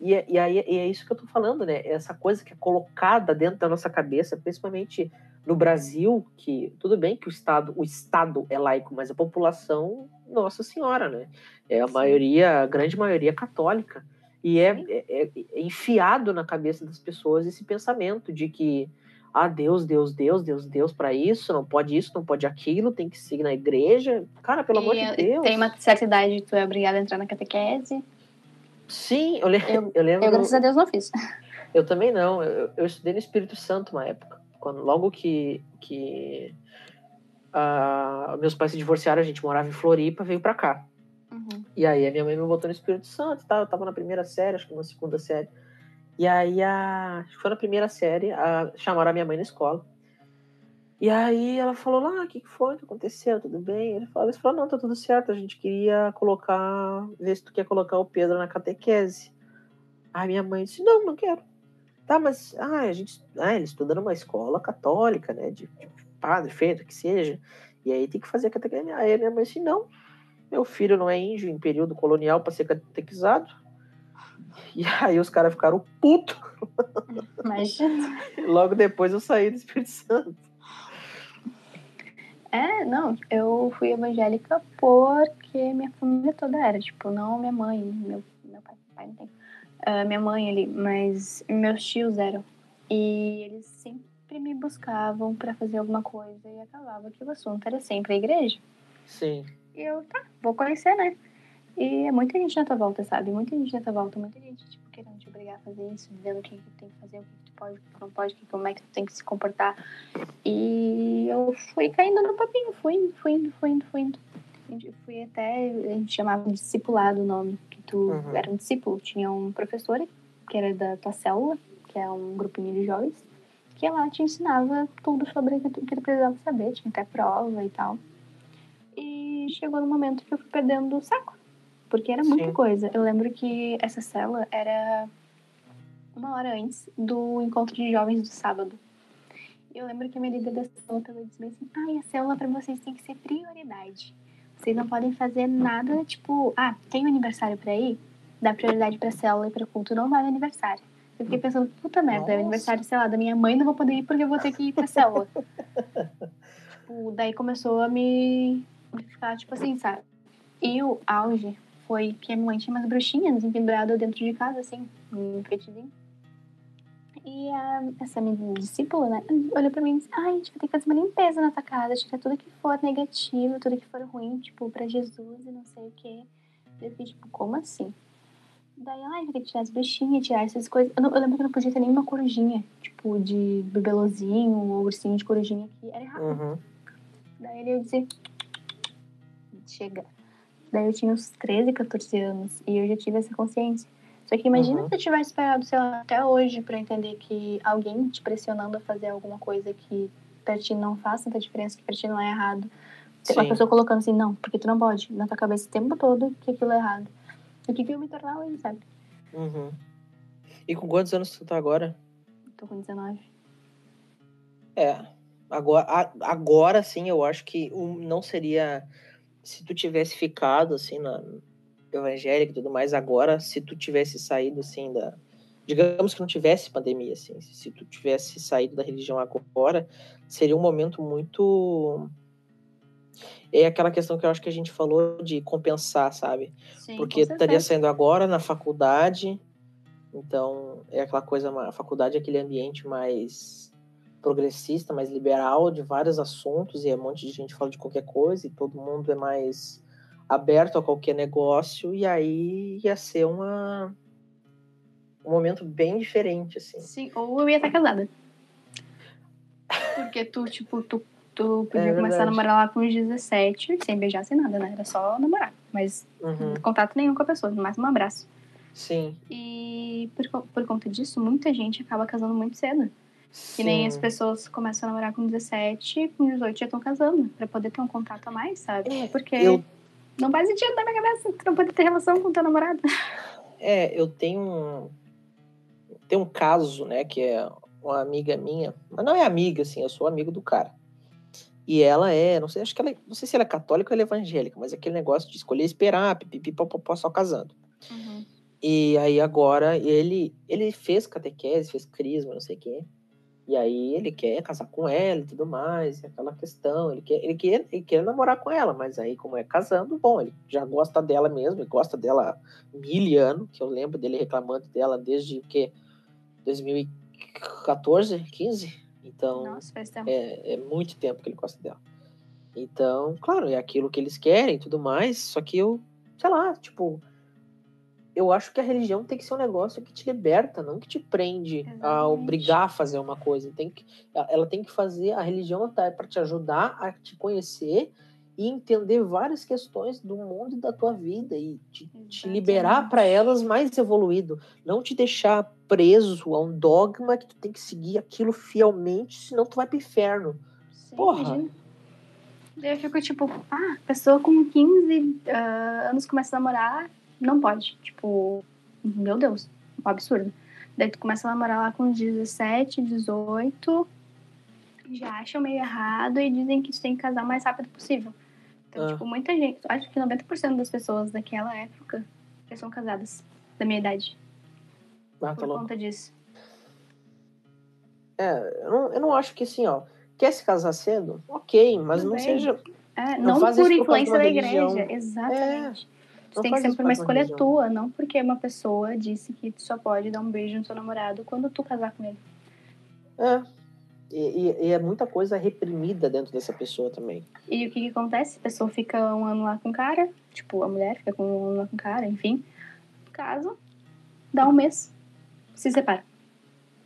E, é- e aí e é isso que eu tô falando, né? Essa coisa que é colocada dentro da nossa cabeça, principalmente no Brasil, que tudo bem que o Estado, o Estado é laico, mas a população, Nossa Senhora, né? É a Sim. maioria, a grande maioria católica. E é, é, é, enfiado na cabeça das pessoas esse pensamento de que ah, Deus, Deus, Deus, Deus, Deus para isso, não pode isso, não pode aquilo, tem que seguir na igreja. Cara, pelo e amor de Deus. Tem uma certa idade, tu é obrigado a entrar na catequese. Sim, eu, le eu, eu lembro. Eu, graças a Deus, não fiz. Eu também não. Eu, eu estudei no Espírito Santo uma época. Quando, logo que, que uh, meus pais se divorciaram, a gente morava em Floripa, veio para cá. Uhum. E aí a minha mãe me botou no Espírito Santo, tá? eu tava na primeira série, acho que na segunda série. E aí, a, foi na primeira série, a, chamaram a minha mãe na escola. E aí ela falou lá, o que, foi, o que aconteceu, tudo bem? Ele falou, ele falou, não, tá tudo certo, a gente queria colocar, ver se tu quer colocar o Pedro na catequese. Aí minha mãe disse, não, não quero. Tá, mas, ah, a gente, ah, ele estuda numa escola católica, né, de, de padre, feito, que seja, e aí tem que fazer a catequese. Aí a minha mãe disse, não, meu filho não é índio em período colonial para ser catequizado, e aí os caras ficaram putos. Imagina. Logo depois eu saí do Espírito Santo. É, não, eu fui evangélica porque minha família toda era, tipo, não minha mãe, meu, meu pai, pai não tem. Uh, minha mãe ali, mas meus tios eram. E eles sempre me buscavam para fazer alguma coisa e acabava que o assunto era sempre a igreja. Sim. E eu, tá, vou conhecer, né? E é muita gente na tua volta, sabe? Muita gente na tua volta, muita gente, tipo, querendo te obrigar a fazer isso, dizendo o que, tem que fazer, o que pode, não pode, como é que tu tem que se comportar. E eu fui caindo no papinho, fui indo, fui indo, fui indo, fui indo. Fui até, a gente chamava de discipulado o nome, que tu uhum. era um discípulo. Tinha um professor, que era da tua célula, que é um grupinho de jovens, que lá te ensinava tudo sobre o que tu precisava saber, tinha até prova e tal. E chegou no momento que eu fui perdendo o saco porque era muita Sim. coisa. Eu lembro que essa cela era uma hora antes do encontro de jovens do sábado. Eu lembro que a minha líder da célula disse assim: ai, a célula para vocês tem que ser prioridade. Vocês não podem fazer nada, tipo, ah, tem um aniversário para ir? Dá prioridade pra célula e pra culto, não vai no aniversário. Eu fiquei pensando, puta merda, Nossa. é aniversário, sei lá, da minha mãe, não vou poder ir porque eu vou ter que ir pra célula. tipo, daí começou a me ficar, tipo assim, sabe? E o auge foi que a minha mãe tinha umas bruxinhas penduradas dentro de casa, assim, um enfeitezinho. E a, essa minha discípula, né, olhou pra mim e disse: Ai, a gente vai ter que fazer uma limpeza na tua casa, tirar tudo que for negativo, tudo que for ruim, tipo, pra Jesus e não sei o quê. Eu fiquei, tipo, como assim? Daí, ai, vai ter que tirar as bruxinhas, tirar essas coisas. Eu, não, eu, lembro que eu não podia ter nenhuma corujinha, tipo, de bebelozinho ou ursinho de corujinha, que era errado. Uhum. Daí ele ia dizer: Chega. Daí eu tinha uns 13, 14 anos e eu já tive essa consciência. Só que imagina uhum. se eu tivesse esperado, sei lá, até hoje para entender que alguém te pressionando a fazer alguma coisa que pra ti não faz tanta diferença, que pra ti não é errado. Sim. Uma pessoa colocando assim, não, porque tu não pode, na tua cabeça o tempo todo que aquilo é errado. O que que eu me tornar hoje, sabe? Uhum. E com quantos anos tu tá agora? Tô com 19. É. Agora, agora sim, eu acho que não seria se tu tivesse ficado assim na evangélica e tudo mais agora, se tu tivesse saído assim da digamos que não tivesse pandemia assim, se tu tivesse saído da religião agora, seria um momento muito é aquela questão que eu acho que a gente falou de compensar, sabe? Sim, Porque estaria saindo agora na faculdade, então é aquela coisa, a faculdade é aquele ambiente mais progressista, mais liberal de vários assuntos e é um monte de gente fala de qualquer coisa e todo mundo é mais aberto a qualquer negócio e aí ia ser uma um momento bem diferente assim. Sim, ou eu ia estar casada. Porque tu, tipo, tu, tu podia é começar a namorar lá com uns 17, sem beijar, sem nada, né? Era só namorar. Mas uhum. contato nenhum com a pessoa, mais um abraço. Sim. E por, por conta disso, muita gente acaba casando muito cedo. Sim. Que nem as pessoas começam a namorar com 17, com 18 já estão casando, pra poder ter um contato a mais, sabe? É, Porque eu... não faz sentido na minha cabeça tu não poder ter relação com teu namorado. É, eu tenho um. Tem um caso, né, que é uma amiga minha, mas não é amiga, assim, eu sou amigo do cara. E ela é, não sei, acho que ela, não sei se ela é católica ou ela é evangélica, mas é aquele negócio de escolher esperar, pipipi, popopó, só casando. Uhum. E aí agora ele ele fez catequese, fez crisma, não sei o quê. E aí ele quer casar com ela e tudo mais, e aquela questão, ele quer, ele quer, ele quer namorar com ela, mas aí como é casando, bom, ele já gosta dela mesmo, ele gosta dela mil anos, que eu lembro dele reclamando dela desde que 2014, 15, então Nossa, faz tempo. é, é muito tempo que ele gosta dela. Então, claro, é aquilo que eles querem e tudo mais, só que eu, sei lá, tipo, eu acho que a religião tem que ser um negócio que te liberta, não que te prende a Exatamente. obrigar a fazer uma coisa. Tem que, ela tem que fazer, a religião tá para te ajudar a te conhecer e entender várias questões do mundo e da tua vida e te, te liberar para elas mais evoluído, não te deixar preso a um dogma que tu tem que seguir aquilo fielmente, senão tu vai pro inferno. Sim, porra. Daí eu fico tipo, ah, pessoa com 15 ah, anos começa a namorar, não pode. Tipo, meu Deus, um absurdo. Daí tu começa a namorar lá com 17, 18, já acham meio errado e dizem que tu tem que casar o mais rápido possível. Então, Ah. tipo, muita gente, acho que 90% das pessoas daquela época já são casadas, da minha idade, Ah, tá por louco. conta disso. É, eu não, eu não acho que assim, ó, quer se casar cedo? Ok, mas Tudo não seja. É, Não não, por por influência uma da religião. igreja. Exatamente. não Tu tem que ser por uma escolha religião. tua, não porque uma pessoa disse que tu só pode dar um beijo no seu namorado quando tu casar com ele. É. E, e- e é muita coisa reprimida dentro dessa pessoa também. E o que, que acontece? A pessoa fica um ano lá com o cara, tipo, a mulher fica com um ano lá com o cara, enfim. Casa, dá um mês, se separa.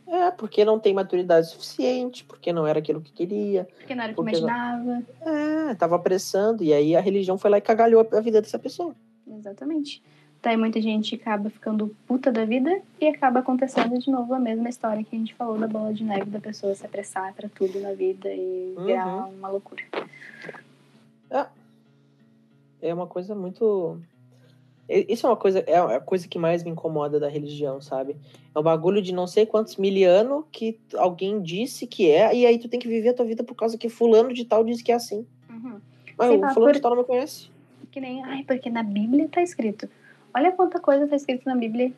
É, porque não tem maturidade suficiente, porque não era aquilo que queria. Porque não era o que Porque não- imaginava. É, tava apressando, e aí a religião foi lá e cagalhou a vida dessa pessoa. Exatamente. Daí muita gente acaba ficando puta da vida e acaba acontecendo de novo a mesma história que a gente falou da bola de neve da pessoa se apressar pra tudo na vida e virar Uhum. uma loucura. É uma coisa muito. Isso é uma coisa, é a coisa que mais me incomoda da religião, sabe? É um bagulho de não sei quantos miliano que alguém disse que é, e aí tu tem que viver a tua vida por causa que fulano de tal disse que é assim. Uhum. Mas Sei o fulano por- de tal não me conhece. Que nem, ai, porque na Bíblia tá escrito. Olha quanta coisa tá escrito na Bíblia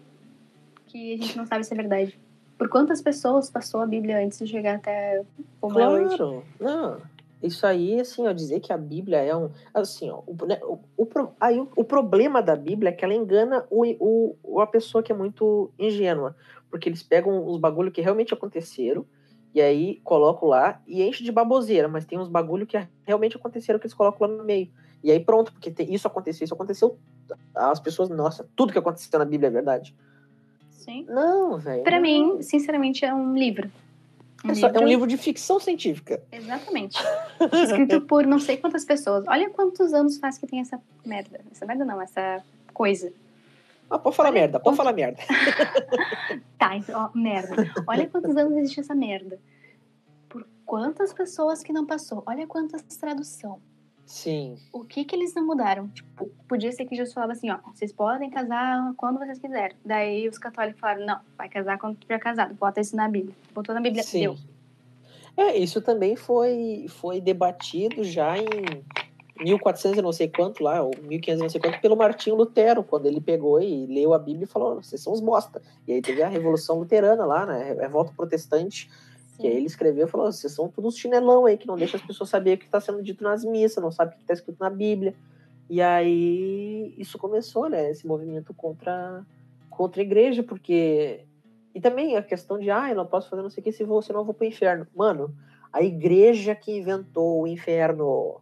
que a gente não sabe se é verdade. Por quantas pessoas passou a Bíblia antes de chegar até o? Claro, não. Isso aí, assim, ó, dizer que a Bíblia é um. Assim, ó, o, né, o, o aí, o, o problema da Bíblia é que ela engana o, o, a pessoa que é muito ingênua. Porque eles pegam os bagulho que realmente aconteceram, e aí colocam lá e enche de baboseira, mas tem uns bagulho que realmente aconteceram que eles colocam lá no meio. E aí pronto, porque isso aconteceu, isso aconteceu. As pessoas, nossa, tudo que aconteceu na Bíblia é verdade. Sim. Não, velho. Pra não. mim, sinceramente, é um livro. É, só- é um livro de ficção científica. Exatamente. Escrito por não sei quantas pessoas. Olha quantos anos faz que tem essa merda. Essa merda não, essa coisa. Ah, pode falar Olha merda, pode quanto- falar merda. Tá, então, ó, merda. Olha quantos anos existe essa merda. Por quantas pessoas que não passou. Olha quantas tradução. Sim. O que que eles não mudaram? Tipo, podia ser que Jesus falava assim, ó, vocês podem casar quando vocês quiserem. Daí os católicos falaram, não, vai casar quando tiver casado. Bota isso na Bíblia. Botou na Bíblia, Sim. deu. É, isso também foi, foi debatido já em 1400 e não sei quanto lá, ou 1500 e não sei quanto, pelo Martinho Lutero, quando ele pegou e leu a Bíblia e falou, vocês são os bosta. E aí teve a Revolução Luterana lá, né, a Revolta Protestante, que aí ele escreveu e falou, vocês são todos chinelão aí, que não deixa as pessoas saber o que está sendo dito nas missas, não sabe o que está escrito na Bíblia. E aí isso começou, né, esse movimento contra, contra a igreja, porque... E também a questão de, ah, eu não posso fazer não sei o que, se vou, senão eu vou pro inferno. Mano, a igreja que inventou o inferno.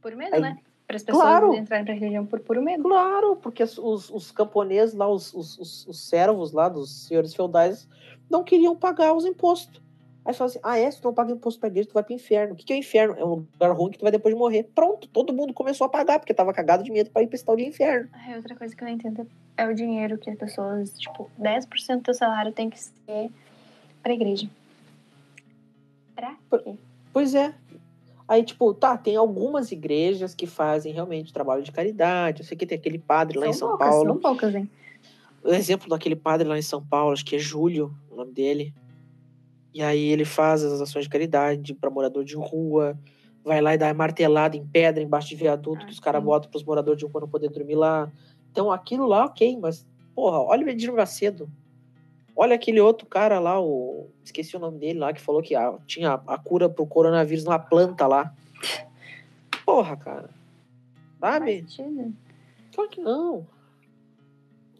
Por medo, né? Para as pessoas Claro. entrarem pra religião por puro medo. Claro, porque os, os, camponeses lá, os, os, os, os servos lá dos senhores feudais, não queriam pagar os impostos. Aí fala assim, ah é, se tu não paga imposto pra igreja, tu vai pro inferno. O que, que é o inferno? É um lugar ruim que tu vai depois de morrer. Pronto, todo mundo começou a pagar, porque tava cagado de medo pra ir pra esse tal de inferno. Ai, outra coisa que eu não entendo é o dinheiro que as pessoas, tipo, 10% do salário tem que ser pra igreja. Pra quê? Pois é. Aí, tipo, tá, tem algumas igrejas que fazem realmente trabalho de caridade. Eu sei que tem aquele padre lá em São poucas, Paulo. são poucas, hein? o exemplo daquele padre lá em São Paulo, acho que é Júlio, o nome dele. E aí ele faz as ações de caridade para morador de rua, vai lá e dá martelada em pedra embaixo de viaduto Ah, que os caras sim. botam para os moradores de rua não poder dormir lá. Então aquilo lá, ok, mas porra, olha o Edir Macedo. Olha aquele outro cara lá, o. Esqueci o nome dele lá, que falou que a, tinha a cura pro coronavírus numa planta lá. Porra, cara. Sabe? Claro que não.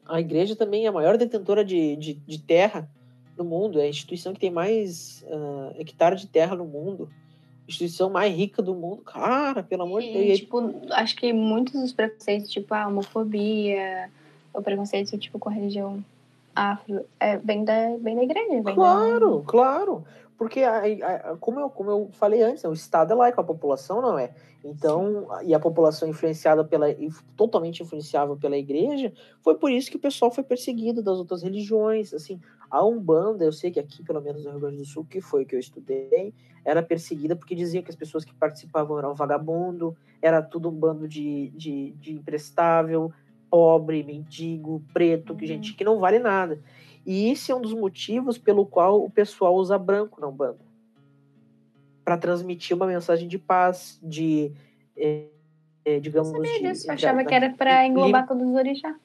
A igreja também é a maior detentora de, de, de terra no mundo. É a instituição que tem mais uh, hectare de terra no mundo. Instituição mais rica do mundo. Cara, pelo amor de Deus. Tipo, acho que muitos dos preconceitos, tipo a homofobia, o preconceito tipo com a religião afro, é, vem, da, vem da igreja. Vem claro, da... claro. Porque, a, a, como, eu, como eu falei antes, né, o Estado é laico, a população não é. Então, e a população influenciada pela, totalmente influenciável pela igreja, foi por isso que o pessoal foi perseguido das outras religiões. Assim, a Umbanda, eu sei que aqui, pelo menos no Rio Grande do Sul, que foi o que eu estudei, era perseguida porque dizia que as pessoas que participavam eram vagabundo, era tudo um bando de, de, de imprestável, pobre, mendigo, preto, que gente uhum. que não vale nada. E esse é um dos motivos pelo qual o pessoal usa branco na Umbanda. Para transmitir uma mensagem de paz, de. É, digamos. Eu sabia disso, eu achava que era para englobar todos os orixás.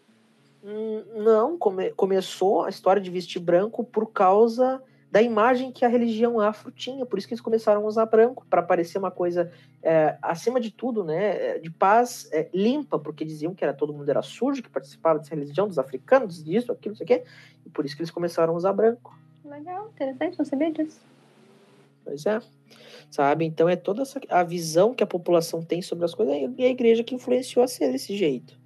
Hum, não, come, começou a história de vestir branco por causa da imagem que a religião afro tinha. Por isso que eles começaram a usar branco, para parecer uma coisa, é, acima de tudo, né, de paz é, limpa, porque diziam que era todo mundo era sujo, que participava dessa religião, dos africanos, disso, aquilo, não sei o quê. E por isso que eles começaram a usar branco. Legal, interessante, não sabia disso. Pois é. Sabe? Então é toda essa, a visão que a população tem sobre as coisas e a igreja que influenciou a ser desse jeito.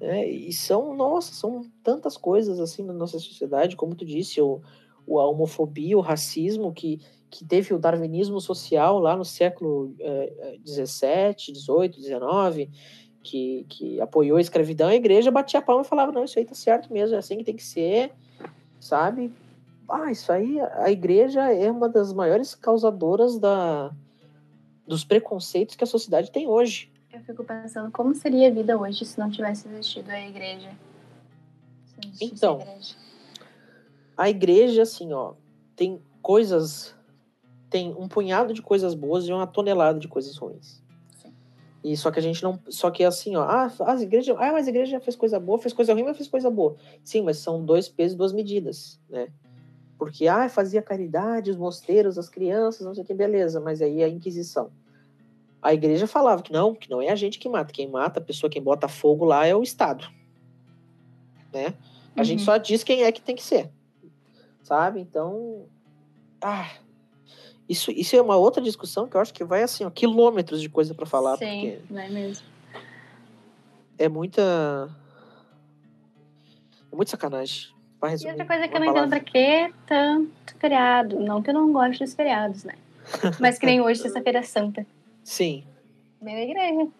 É, e são, nossa, são tantas coisas assim na nossa sociedade, como tu disse, o, o a homofobia, o racismo, que, que teve o darwinismo social lá no século XVII, XVIII, XIX, que, que apoiou a escravidão, a igreja batia a palma e falava, não, isso aí tá certo mesmo, é assim que tem que ser, sabe? Ah, isso aí, a igreja é uma das maiores causadoras da, dos preconceitos que a sociedade tem hoje. Eu fico pensando como seria a vida hoje se não tivesse existido a igreja. então, a igreja. a igreja, assim, ó, tem coisas, tem um punhado de coisas boas e uma tonelada de coisas ruins. E só que a gente não. Só que assim, ó. Ah, as igrejas. Ah, mas a igreja fez coisa boa, fez coisa ruim, mas fez coisa boa. Sim, mas são dois pesos duas medidas, né? Porque, ah, fazia caridade, os mosteiros, as crianças, não sei o que, beleza. Mas aí a Inquisição. A igreja falava que não, que não é a gente que mata. Quem mata, a pessoa, quem bota fogo lá é o Estado. Né? A uhum. gente só diz quem é que tem que ser. Sabe? Então. Ah, isso, isso é uma outra discussão que eu acho que vai assim, ó, quilômetros de coisa para falar. Sim, vai mesmo. É muita. É muito sacanagem. E outra coisa que eu não entendo pra que tanto feriado. Não que eu não gosto dos feriados, né? Mas que nem hoje, Sexta-feira Santa. Sim. Bem da igreja.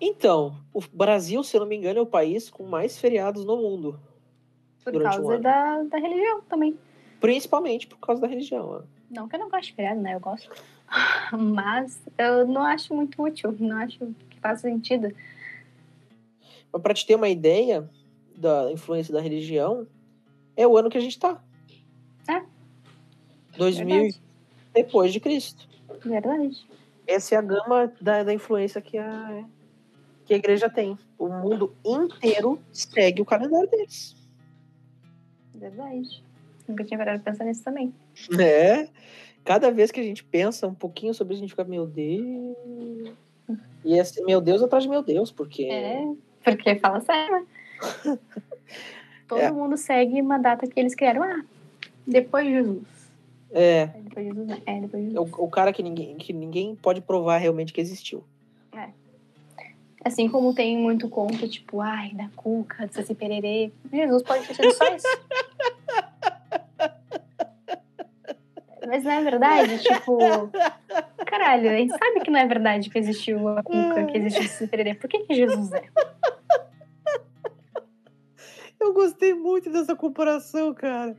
Então, o Brasil, se eu não me engano, é o país com mais feriados no mundo. Por causa da, da religião também. Principalmente por causa da religião. Ó. Não que eu não gosto de feriado, né? Eu gosto. Mas eu não acho muito útil, não acho que faz sentido. Mas pra te ter uma ideia da influência da religião, é o ano que a gente tá. É. 2000 Verdade. depois de Cristo. Verdade. Essa é a gama da, da influência que a, que a igreja tem. O mundo inteiro segue o calendário deles. Verdade. Nunca tinha parado de pensar nisso também. É. Cada vez que a gente pensa um pouquinho sobre isso, a gente fica, meu Deus. E esse meu Deus atrás de meu Deus, porque. É, porque fala sério. Todo é. mundo segue uma data que eles criaram. Ah, depois de Jesus. É. Depois de Jesus? É, depois de Jesus. O, o cara que ninguém, que ninguém pode provar realmente que existiu. É. Assim como tem muito conto, tipo, ai, da cuca, de Saci Pererê. Jesus pode ter sido só isso. Mas não é verdade? Tipo, caralho, a gente sabe que não é verdade que existiu a cuca, que existiu o Saci Pererê. Por que, que Jesus é? Eu gostei muito dessa comparação, cara.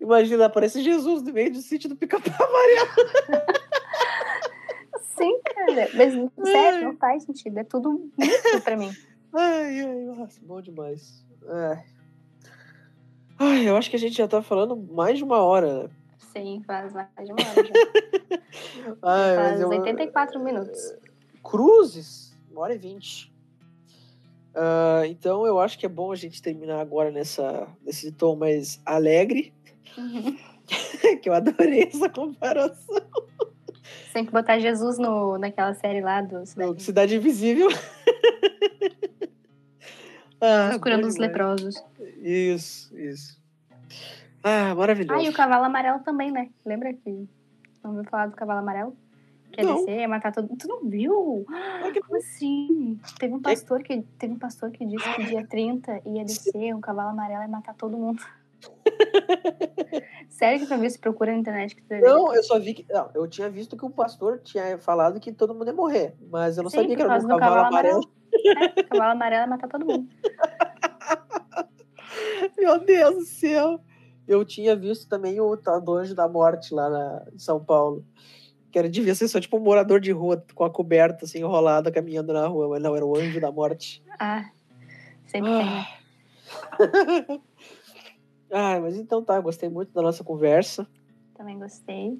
Imagina, aparece Jesus no meio do sítio do pica-pau amarelo. Sim, cara. Mas, sério, não faz sentido. É tudo muito pra mim. Ai, ai, nossa, bom demais. Ai. ai, eu acho que a gente já tá falando mais de uma hora. Sim, faz mais de uma hora já. ai, faz eu... 84 minutos. Cruzes? Uma hora e vinte. Uh, então eu acho que é bom a gente terminar agora nessa, nesse tom mais alegre. Uhum. que eu adorei essa comparação. Tem que botar Jesus no, naquela série lá do Cidade, Cidade Invisível. ah, curando os leprosos. Isso, isso. Ah, maravilhoso. Ah, e o cavalo amarelo também, né? Lembra que não ouviu falar do cavalo amarelo? Quer não. descer, ia matar todo Tu não viu? Como assim? Teve um pastor que, teve um pastor que disse que dia 30 ia descer um cavalo amarelo e matar todo mundo. Sério que pra ver se procura na internet que Não, eu só vi que. Não, eu tinha visto que o pastor tinha falado que todo mundo ia morrer. Mas eu não Sim, sabia que era um cavalo, cavalo amarelo. amarelo. É, cavalo amarelo ia matar todo mundo. Meu Deus do céu. Eu tinha visto também o tal do Anjo da Morte lá na, em São Paulo. Que era, devia ser só tipo um morador de rua com a coberta assim enrolada caminhando na rua, mas não, era o Anjo da Morte. Ah, sempre ah. tem. Né? Ah, mas então tá, gostei muito da nossa conversa. Também gostei.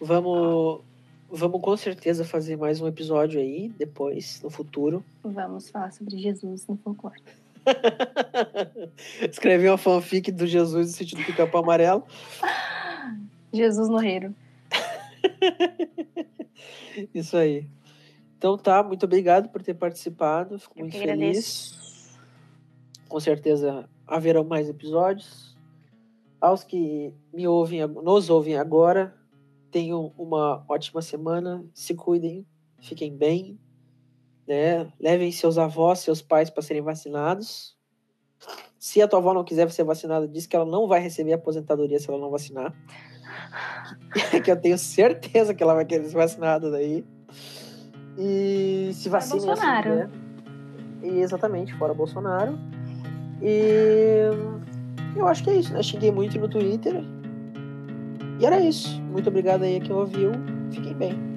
Vamos, vamos com certeza fazer mais um episódio aí, depois, no futuro. Vamos falar sobre Jesus no folclore. Escrevi uma fanfic do Jesus no sentido do capão amarelo. Jesus no reiro. Isso aí. Então tá, muito obrigado por ter participado. Fico Eu muito feliz. Agradeço. Com certeza haverão mais episódios. Aos que me ouvem, nos ouvem agora, tenham uma ótima semana, se cuidem, fiquem bem, né? Levem seus avós, seus pais para serem vacinados. Se a tua avó não quiser ser vacinada, diz que ela não vai receber aposentadoria se ela não vacinar. que eu tenho certeza que ela vai querer ser vacinada daí. E se vacine. Fora Bolsonaro. Assim, né? E exatamente, fora Bolsonaro. E eu acho que é isso, né? Xinguei muito no Twitter. E era isso. Muito obrigado aí a quem ouviu. Fiquem bem.